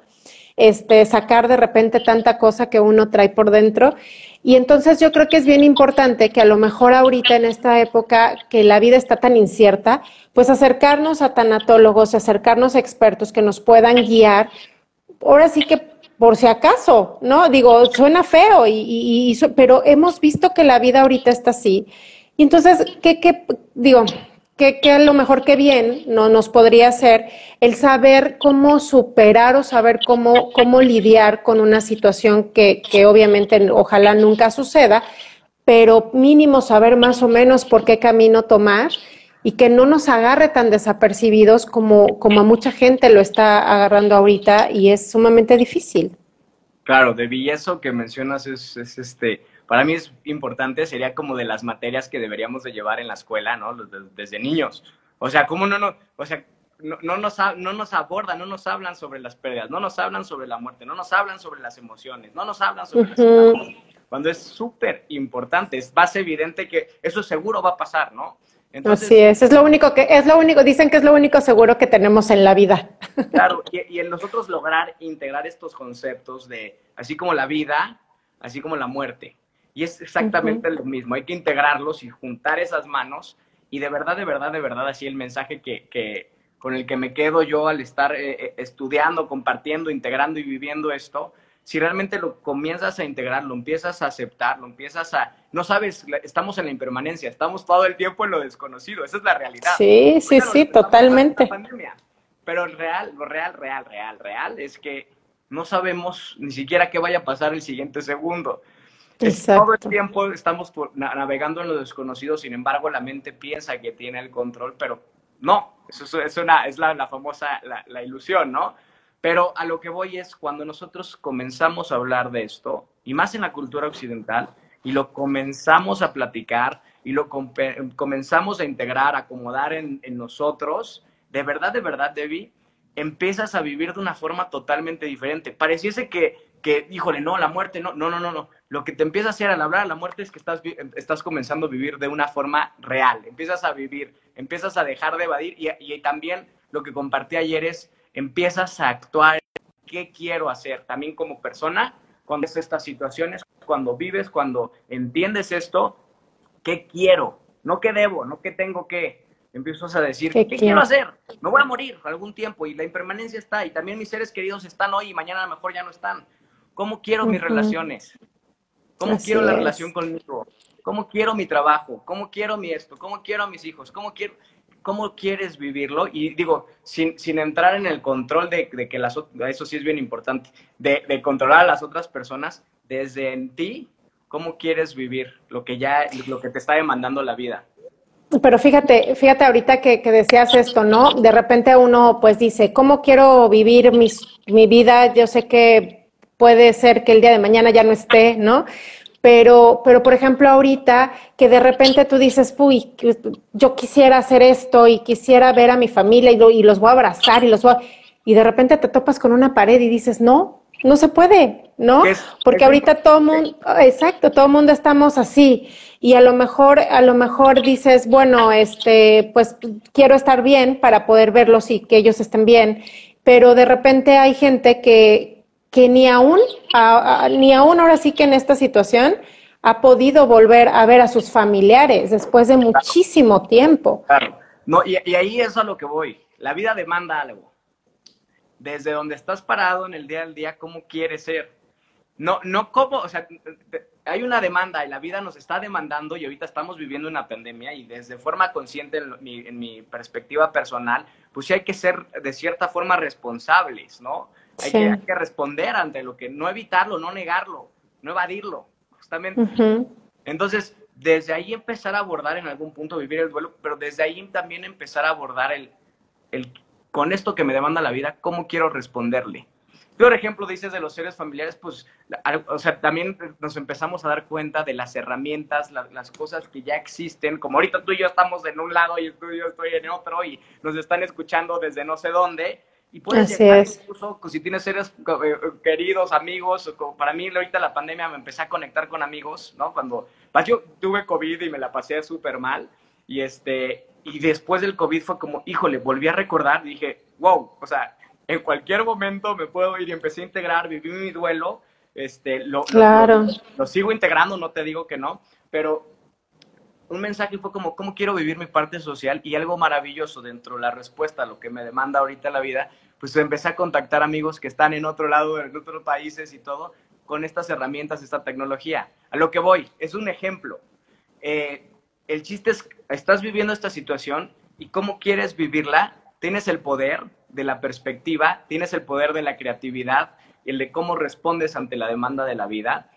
este, sacar de repente tanta cosa que uno trae por dentro. Y entonces yo creo que es bien importante que a lo mejor ahorita en esta época que la vida está tan incierta, pues acercarnos a tanatólogos, acercarnos a expertos que nos puedan guiar. Ahora sí que por si acaso, ¿no? Digo, suena feo, y, pero hemos visto que la vida ahorita está así. Y entonces, ¿qué, qué digo? Que, que, a lo mejor que bien no nos podría ser el saber cómo superar o saber cómo, cómo lidiar con una situación que, que obviamente ojalá nunca suceda, pero mínimo saber más o menos por qué camino tomar y que no nos agarre tan desapercibidos como, como a mucha gente lo está agarrando ahorita y es sumamente difícil. Claro, de eso que mencionas es este para mí es importante, sería como de las materias que deberíamos de llevar en la escuela, ¿no? Desde, niños. O sea, ¿cómo no, no, o sea, no, no, nos, no nos abordan, no nos hablan sobre las pérdidas, no nos hablan sobre la muerte, no nos hablan sobre las emociones, no nos hablan sobre las cuando es súper importante, es más evidente que eso seguro va a pasar, ¿no? Así es, es lo único que, es lo único, dicen que es lo único seguro que tenemos en la vida. Claro, y, en nosotros lograr integrar estos conceptos de, así como la vida, así como la muerte. Y es exactamente lo mismo, hay que integrarlos y juntar esas manos y de verdad, de verdad, de verdad, así el mensaje que, que con el que me quedo yo al estar eh, eh, estudiando, compartiendo, integrando y viviendo esto, si realmente lo comienzas a integrar, lo empiezas a aceptar, lo empiezas a... No sabes, estamos en la impermanencia, estamos todo el tiempo en lo desconocido, esa es la realidad. Sí, sí, sí, totalmente. Pero el real, lo real, real, real, real es que no sabemos ni siquiera qué vaya a pasar el siguiente segundo. Todo el tiempo estamos navegando en lo desconocido, sin embargo la mente piensa que tiene el control, pero no, eso es, una, es la, famosa, la ilusión, ¿no? Pero a lo que voy es cuando nosotros comenzamos a hablar de esto, y más en la cultura occidental, y lo comenzamos a platicar, y lo comenzamos a integrar, a acomodar en, nosotros, de verdad, de verdad, Debbie, empiezas a vivir de una forma totalmente diferente. Pareciese que, que, híjole, no, la muerte, no, no, no, no, no. Lo que te empieza a hacer al hablar de la muerte es que estás, estás comenzando a vivir de una forma real. Empiezas a vivir, empiezas a dejar de evadir y, y también lo que compartí ayer es empiezas a actuar, qué quiero hacer, también como persona, cuando es estas situaciones, cuando vives, cuando entiendes esto, qué quiero, no qué debo, no qué tengo que. Empiezas a decir, ¿qué, quiero? hacer? Me voy a morir algún tiempo y la impermanencia está y también mis seres queridos están hoy y mañana a lo mejor ya no están. ¿Cómo quiero mis relaciones? ¿Cómo quiero la relación conmigo? ¿Cómo quiero mi trabajo? ¿Cómo quiero mi esto? ¿Cómo quiero a mis hijos? ¿Cómo quiero? cómo quieres vivirlo y digo, sin, sin entrar en el control de, de, que las eso sí es bien importante, de, de, controlar a las otras personas, desde en ti, cómo quieres vivir lo que ya, lo que te está demandando la vida. Pero fíjate, fíjate ahorita que, que decías esto, ¿no? De repente uno pues dice, ¿cómo quiero vivir mis, mi vida? Yo sé que puede ser que el día de mañana ya no esté, ¿no? Pero, pero por ejemplo, ahorita que de repente tú dices, uy, yo quisiera hacer esto y quisiera ver a mi familia y, y los voy a abrazar y los voy a... Y de repente te topas con una pared y dices, no, no se puede, ¿no? Porque ahorita todo mundo, exacto, todo el mundo estamos así y a lo mejor, a lo mejor dices, bueno, este, pues quiero estar bien para poder verlos y que ellos estén bien, pero de repente hay gente que, que ni aún, ni aún ahora sí que en esta situación ha podido volver a ver a sus familiares después de muchísimo tiempo. Claro. No, y, ahí es a lo que voy. La vida demanda algo. Desde donde estás parado en el día al día, ¿cómo quieres ser? No, no cómo, o sea, hay una demanda y la vida nos está demandando y ahorita estamos viviendo una pandemia y desde forma consciente en mi, en mi perspectiva personal, pues sí hay que ser de cierta forma responsables, ¿no? Hay, que, responder ante lo que, no evitarlo, no negarlo, no evadirlo, justamente. Entonces, desde ahí empezar a abordar en algún punto vivir el duelo, pero desde ahí también empezar a abordar el, el con esto que me demanda la vida, ¿cómo quiero responderle? Por ejemplo, dices de los seres familiares, pues, o sea, también nos empezamos a dar cuenta de las herramientas, las cosas que ya existen, como ahorita tú y yo estamos en un lado y tú y yo estoy en otro y nos están escuchando desde no sé dónde, y puedes llegar incluso, si tienes seres eh, queridos, amigos, para mí ahorita la pandemia me empecé a conectar con amigos, ¿no? Cuando pues, yo tuve COVID y me la pasé súper mal, y este, y después del COVID fue como, híjole, volví a recordar, dije, wow, o sea, en cualquier momento me puedo ir y empecé a integrar, viví mi duelo, este, lo, claro. lo sigo integrando, no te digo que no, pero un mensaje fue como, ¿cómo quiero vivir mi parte social? Y algo maravilloso dentro de la respuesta a lo que me demanda ahorita la vida, pues empecé a contactar amigos que están en otro lado, en otros países y todo, con estas herramientas, esta tecnología. A lo que voy, es un ejemplo. Eh, el chiste es, estás viviendo esta situación y cómo quieres vivirla, tienes el poder de la perspectiva, tienes el poder de la creatividad, el de cómo respondes ante la demanda de la vida.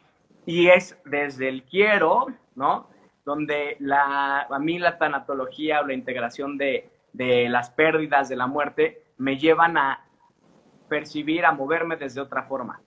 Y es desde el quiero, ¿no? donde la, a mí la tanatología o la integración de, las pérdidas, de la muerte, me llevan a percibir, a moverme desde otra forma.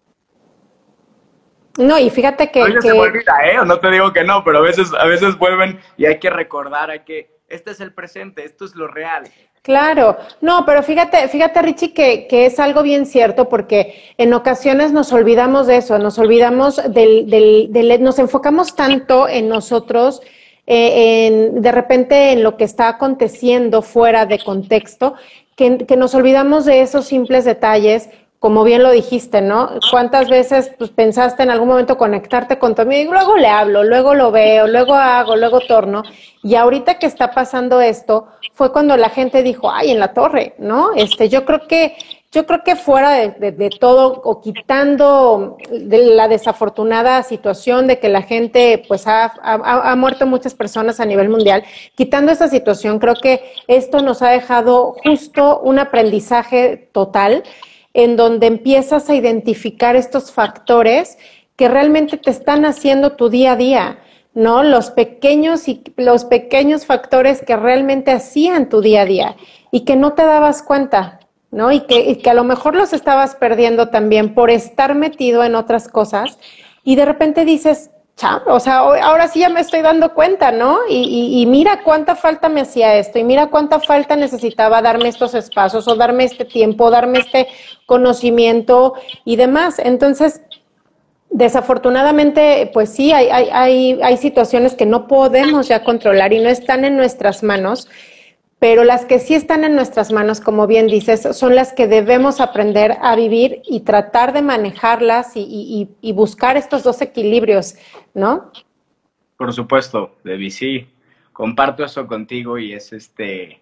No, y fíjate que... A veces se me olvida, ¿eh? No te digo que no, pero a veces, a veces vuelven y hay que recordar, hay que este es el presente, esto es lo real. Claro, no, pero fíjate, fíjate Richie que, que, es algo bien cierto porque en ocasiones nos olvidamos de eso, nos olvidamos del, del, del nos enfocamos tanto en nosotros, eh, en, de repente en lo que está aconteciendo fuera de contexto, que, nos olvidamos de esos simples detalles como bien lo dijiste, ¿no? ¿Cuántas veces pues, pensaste en algún momento conectarte con tu amigo y luego le hablo, luego lo veo, luego hago, luego torno? Y ahorita que está pasando esto, fue cuando la gente dijo, ay, en la torre, ¿no? Este, yo creo que, yo creo que fuera de, todo o quitando la desafortunada situación de que la gente, pues, ha, ha, ha muerto muchas personas a nivel mundial, quitando esa situación, creo que esto nos ha dejado justo un aprendizaje total en donde empiezas a identificar estos factores que realmente te están haciendo tu día a día, ¿no? Los pequeños y los pequeños factores que realmente hacían tu día a día y que no te dabas cuenta, ¿no? Y que, y que a lo mejor los estabas perdiendo también por estar metido en otras cosas y de repente dices, o sea, ahora sí ya me estoy dando cuenta, ¿no? Y, mira cuánta falta me hacía esto, y mira cuánta falta necesitaba darme estos espacios, o darme este tiempo, darme este conocimiento y demás. Entonces, desafortunadamente, pues sí, hay, hay, hay, hay situaciones que no podemos ya controlar y no están en nuestras manos pero las que sí están en nuestras manos, como bien dices, son las que debemos aprender a vivir y tratar de manejarlas y, buscar estos dos equilibrios, ¿no? Por supuesto, Debbie, sí, comparto eso contigo y es este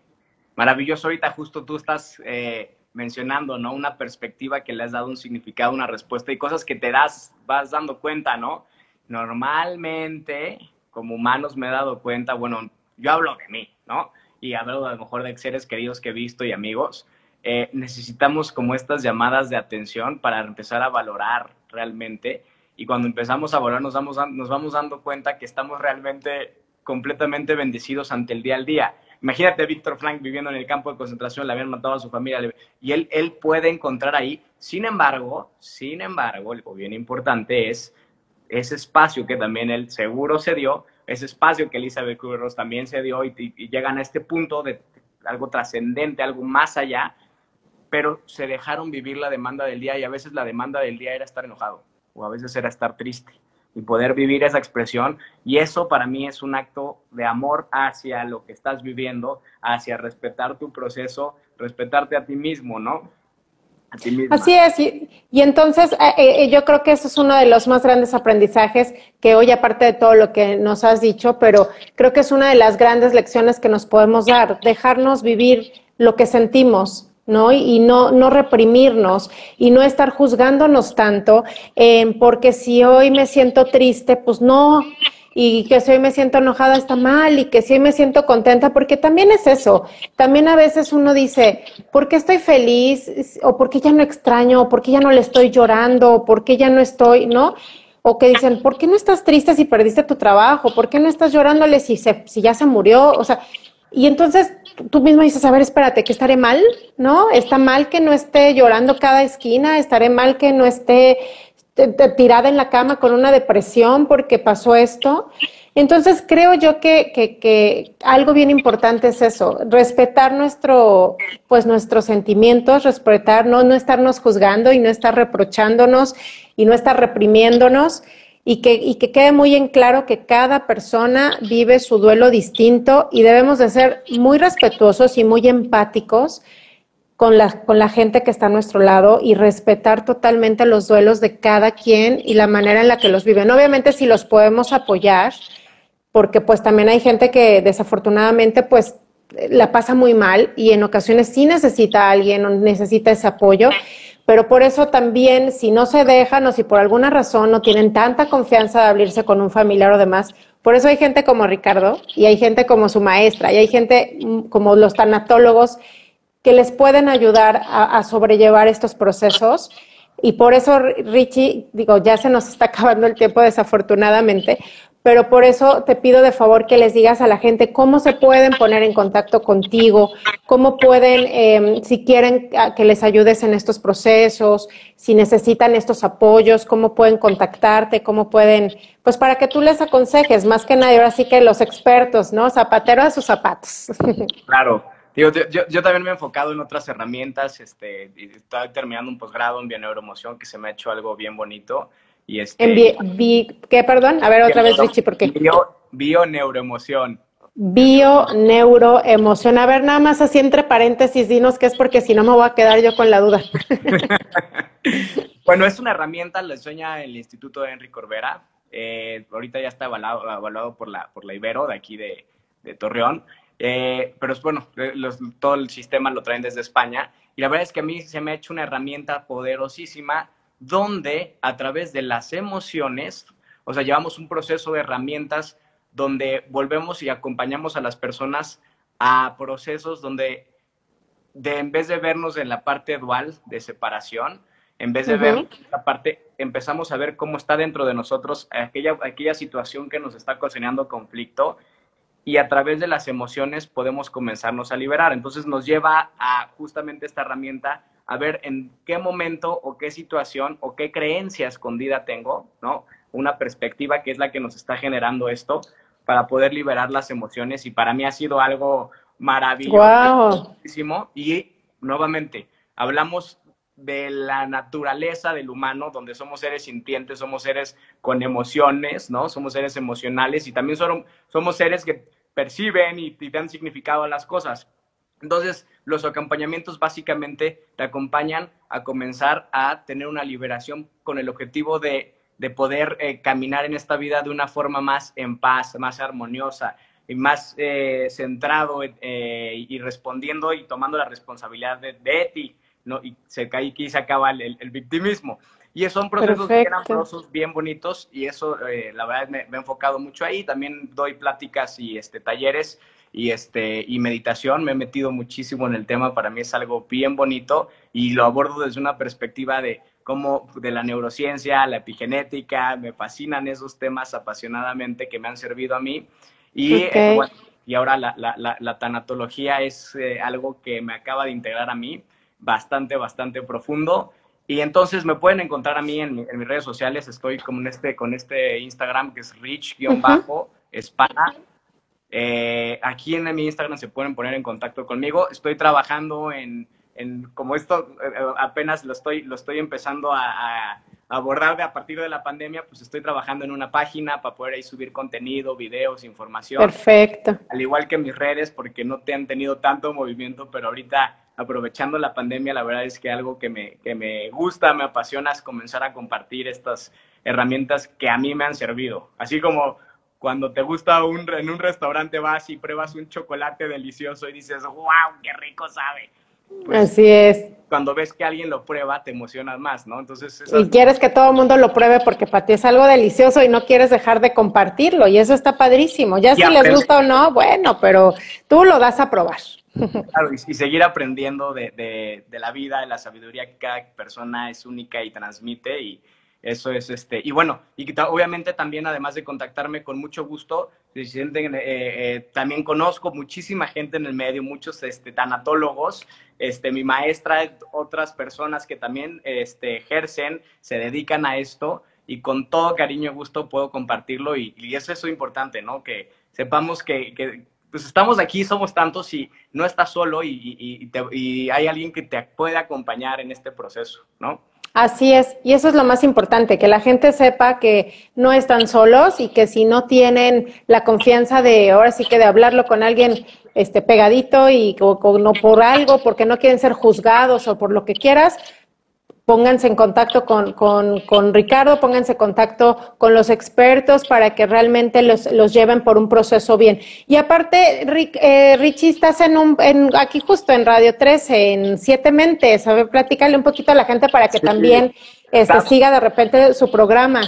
maravilloso. Ahorita justo tú estás eh, mencionando, ¿no? Una perspectiva que le has dado un significado, una respuesta y cosas que te das, vas dando cuenta, ¿no? Normalmente, como humanos me he dado cuenta, bueno, yo hablo de mí, ¿no? Y hablo a lo mejor de seres queridos que he visto y amigos, eh, necesitamos como estas llamadas de atención para empezar a valorar realmente. Y cuando empezamos a valorar, nos, damos, nos vamos dando cuenta que estamos realmente completamente bendecidos ante el día al día. Imagínate a Víctor Frank viviendo en el campo de concentración, le habían matado a su familia y él, él puede encontrar ahí. Sin embargo, sin embargo, algo bien importante es ese espacio que también él seguro se dio ese espacio que Elizabeth Kubler-Ross también se dio y, llegan a este punto de algo trascendente, algo más allá, pero se dejaron vivir la demanda del día y a veces la demanda del día era estar enojado o a veces era estar triste y poder vivir esa expresión. Y eso para mí es un acto de amor hacia lo que estás viviendo, hacia respetar tu proceso, respetarte a ti mismo, ¿no? Así es, y, entonces eh, eh, yo creo que eso es uno de los más grandes aprendizajes que hoy, aparte de todo lo que nos has dicho, pero creo que es una de las grandes lecciones que nos podemos dar, dejarnos vivir lo que sentimos, ¿no? Y no, no reprimirnos y no estar juzgándonos tanto, porque si hoy me siento triste, pues no, y que si hoy me siento enojada está mal y que si hoy me siento contenta, porque también es eso. También a veces uno dice, ¿por qué estoy feliz? O ¿por qué ya no extraño? ¿O por qué ya no le estoy llorando? ¿O por qué ya no estoy, no? O que dicen, ¿por qué no estás triste si perdiste tu trabajo? ¿Por qué no estás llorándole si, se, si ya se murió? O sea, y entonces tú mismo dices, a ver, espérate, que estaré mal, ¿no? Está mal que no esté llorando cada esquina, estaré mal que no esté tirada en la cama con una depresión porque pasó esto. Entonces creo yo que, que, algo bien importante es eso, respetar nuestro, pues nuestros sentimientos, respetar, no, no estarnos juzgando y no estar reprochándonos y no estar reprimiéndonos y que, y que quede muy en claro que cada persona vive su duelo distinto y debemos de ser muy respetuosos y muy empáticos con la, con la gente que está a nuestro lado y respetar totalmente los duelos de cada quien y la manera en la que los viven. Obviamente si los podemos apoyar, porque pues también hay gente que desafortunadamente pues la pasa muy mal y en ocasiones sí necesita a alguien o necesita ese apoyo, pero por eso también si no se dejan o si por alguna razón no tienen tanta confianza de abrirse con un familiar o demás, por eso hay gente como Ricardo y hay gente como su maestra y hay gente mm, como los tanatólogos que les pueden ayudar a, sobrellevar estos procesos. Y por eso, Richie, digo, ya se nos está acabando el tiempo desafortunadamente, pero por eso te pido de favor que les digas a la gente cómo se pueden poner en contacto contigo, cómo pueden, em, si quieren que les ayudes en estos procesos, si necesitan estos apoyos, cómo pueden contactarte, cómo pueden, pues para que tú les aconsejes, más que nada, ahora sí que los expertos, ¿no? Zapatero de sus zapatos. Claro. Digo, yo, yo, también me he enfocado en otras herramientas, este, estoy terminando un posgrado en bioneuroemoción que se me ha hecho algo bien bonito. Y este, en ¿Qué, perdón? A ver, otra vez, Richie, ¿por qué? Bio, bio-neuroemoción. Bio-neuroemoción. A ver, nada más así entre paréntesis, dinos qué es, porque si no me voy a quedar yo con la duda. bueno, es una herramienta, la enseña el Instituto de Enrique Corbera. Eh, ahorita ya está evaluado, evaluado por, la, por la Ibero, de aquí de, de Torreón. Eh, pero es bueno, eh, todo el sistema lo traen desde España. Y la verdad es que a mí se me ha hecho una herramienta poderosísima donde a través de las emociones, o sea, llevamos un proceso de herramientas donde volvemos y acompañamos a las personas a procesos donde de, en vez de vernos en la parte dual de separación, en vez de ver la parte, empezamos a ver cómo está dentro de nosotros aquella, aquella situación que nos está ocasionando conflicto y a través de las emociones podemos comenzarnos a liberar. Entonces nos lleva a justamente esta herramienta a ver en qué momento o qué situación o qué creencia escondida tengo, ¿no? Una perspectiva que es la que nos está generando esto para poder liberar las emociones y para mí ha sido algo maravilloso. Y nuevamente, hablamos de la naturaleza del humano, donde somos seres sintientes, somos seres con emociones, ¿no? Somos seres emocionales y también somos seres que perciben y, y dan significado a las cosas. Entonces, los acompañamientos básicamente te acompañan a comenzar a tener una liberación con el objetivo de, poder eh, caminar en esta vida de una forma más en paz, más armoniosa y más eh, centrado eh, y respondiendo y tomando la responsabilidad de, ti. ¿No? Y se, aquí se acaba el, victimismo. Y son procesos bien amorosos, bien bonitos, y eso, la verdad, me, me, he enfocado mucho ahí. También doy pláticas y este, talleres y, este, y meditación. Me he metido muchísimo en el tema, para mí es algo bien bonito y lo abordo desde una perspectiva de cómo de la neurociencia, la epigenética, me fascinan esos temas apasionadamente que me han servido a mí. Y, eh, y ahora la, la, la, tanatología es eh, algo que me acaba de integrar a mí, bastante, bastante profundo. Y entonces me pueden encontrar a mí en, mis redes sociales, estoy como en este, con este Instagram que es rich-espana, eh, aquí en mi Instagram se pueden poner en contacto conmigo. Estoy trabajando en, como esto eh, apenas lo estoy, lo estoy empezando a, abordar de a partir de la pandemia, pues estoy trabajando en una página para poder ahí subir contenido, videos, información. Perfecto. Al igual que mis redes, porque no te han tenido tanto movimiento, pero ahorita aprovechando la pandemia, la verdad es que algo que me, que me gusta, me apasiona es comenzar a compartir estas herramientas que a mí me han servido. Así como cuando te gusta un, en un restaurante vas y pruebas un chocolate delicioso y dices, wow, qué rico sabe. Pues, Así es. Cuando ves que alguien lo prueba, te emocionas más, ¿no? Entonces, Y quieres que todo el mundo lo pruebe porque para ti es algo delicioso y no quieres dejar de compartirlo y eso está padrísimo. Ya si les gusta o no, bueno, pero tú lo das a probar. Y, seguir aprendiendo de, la vida, de la sabiduría que cada persona es única y transmite y, eso es este. Y bueno, y obviamente también, además de contactarme con mucho gusto, si eh, eh, también conozco muchísima gente en el medio, muchos este, tanatólogos, este, mi maestra, otras personas que también este, ejercen, se dedican a esto y con todo cariño y gusto puedo compartirlo y, eso es lo importante, ¿no? Que sepamos que pues estamos aquí, somos tantos y no estás solo y, y, y hay alguien que te puede acompañar en este proceso, ¿no? Así es, y eso es lo más importante, que la gente sepa que no están solos y que si no tienen la confianza de, ahora sí que de hablarlo con alguien este, pegadito y no por algo, porque no quieren ser juzgados o por lo que quieras, pónganse en contacto con, con, con, Ricardo, pónganse en contacto con los expertos para que realmente los, los lleven por un proceso bien. Y aparte, Rick, eh, Richie, estás en un, en, aquí justo en Radio 13, en Siete Mentes. A ver, platícale un poquito a la gente para que también este, siga de repente su programa.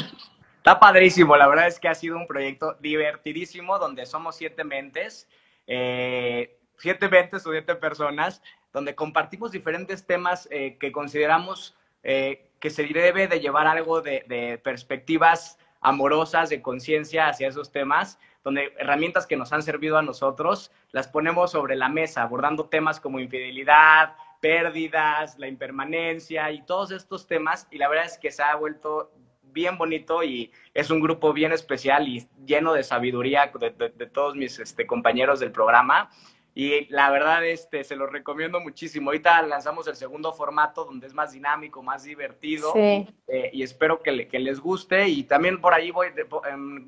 Está padrísimo, la verdad es que ha sido un proyecto divertidísimo donde somos siete mentes, eh, siete mentes o siete personas, donde compartimos diferentes temas eh, que consideramos eh, que se debe de llevar algo de, perspectivas amorosas de conciencia hacia esos temas, donde herramientas que nos han servido a nosotros las ponemos sobre la mesa, abordando temas como infidelidad, pérdidas, la impermanencia y todos estos temas. Y la verdad es que se ha vuelto bien bonito y es un grupo bien especial y lleno de sabiduría de, todos mis este, compañeros del programa. Y la verdad, este, se los recomiendo muchísimo. Ahorita lanzamos el segundo formato donde es más dinámico, más divertido. Eh, y espero que, les guste. Y también por ahí voy,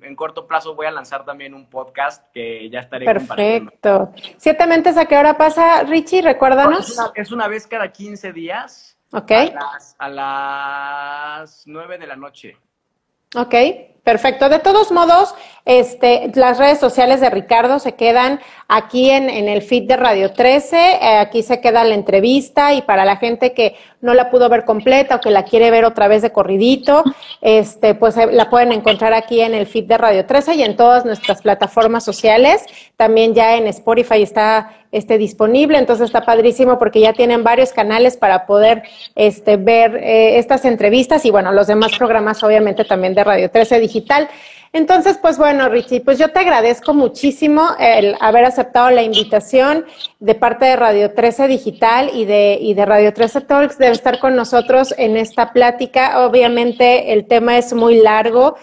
en, corto plazo voy a lanzar también un podcast que ya estaré Perfecto. ¿Siete mentes a qué hora pasa, Richie? Recuérdanos. Es una, es una vez cada 15 días. Ok. A las, nueve de la noche. Ok, perfecto. De todos modos, este, las redes sociales de Ricardo se quedan aquí en, en el feed de Radio 13. Eh, aquí se queda la entrevista y para la gente que no la pudo ver completa o que la quiere ver otra vez de corridito, este, pues eh, la pueden encontrar aquí en el feed de Radio 13 y en todas nuestras plataformas sociales. También ya en Spotify está este, disponible, entonces está padrísimo porque ya tienen varios canales para poder este, ver eh, estas entrevistas y bueno, los demás programas obviamente también de Radio 13 Entonces, pues bueno, Richie, pues yo te agradezco muchísimo el haber aceptado la invitación de parte de Radio 13 Digital y de, y de Radio 13 Talks de estar con nosotros en esta plática. Obviamente el tema es muy largo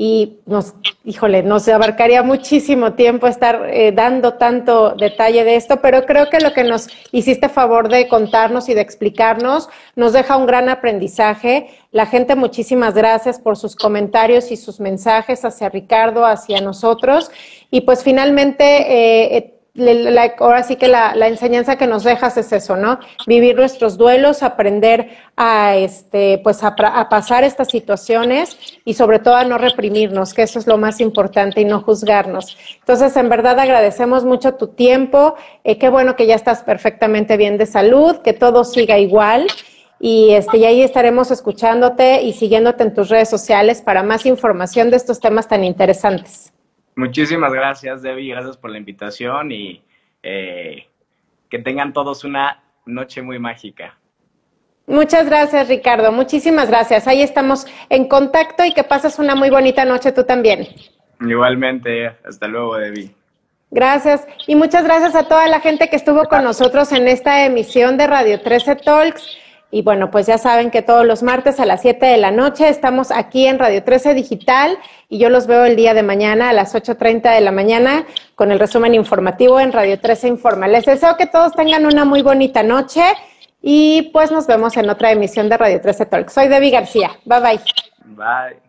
y nos, híjole, nos abarcaría muchísimo tiempo estar eh, dando tanto detalle de esto, pero creo que lo que nos hiciste favor de contarnos y de explicarnos nos deja un gran aprendizaje. La gente, muchísimas gracias por sus comentarios y sus mensajes hacia Ricardo, hacia nosotros. Y pues finalmente, eh, ahora sí que la, enseñanza que nos dejas es eso, ¿no? Vivir nuestros duelos, aprender a, este, pues a, pasar estas situaciones y sobre todo a no reprimirnos, que eso es lo más importante y no juzgarnos. Entonces, en verdad agradecemos mucho tu tiempo. Eh, qué bueno que ya estás perfectamente bien de salud, que todo siga igual. Y, este, y ahí estaremos escuchándote y siguiéndote en tus redes sociales para más información de estos temas tan interesantes. Muchísimas gracias, Debbie. Gracias por la invitación y eh, que tengan todos una noche muy mágica. Muchas gracias, Ricardo. Muchísimas gracias. Ahí estamos en contacto y que pases una muy bonita noche tú también. Igualmente. Hasta luego, Debbie. Gracias. Y muchas gracias a toda la gente que estuvo con nosotros en esta emisión de Radio 13 Talks. Y bueno, pues ya saben que todos los martes a las 7 de la noche estamos aquí en Radio 13 Digital y yo los veo el día de mañana a las 8.30 de la mañana con el resumen informativo en Radio 13 Informa. Les deseo que todos tengan una muy bonita noche y pues nos vemos en otra emisión de Radio 13 Talk. Soy Debbie García. Bye bye. Bye.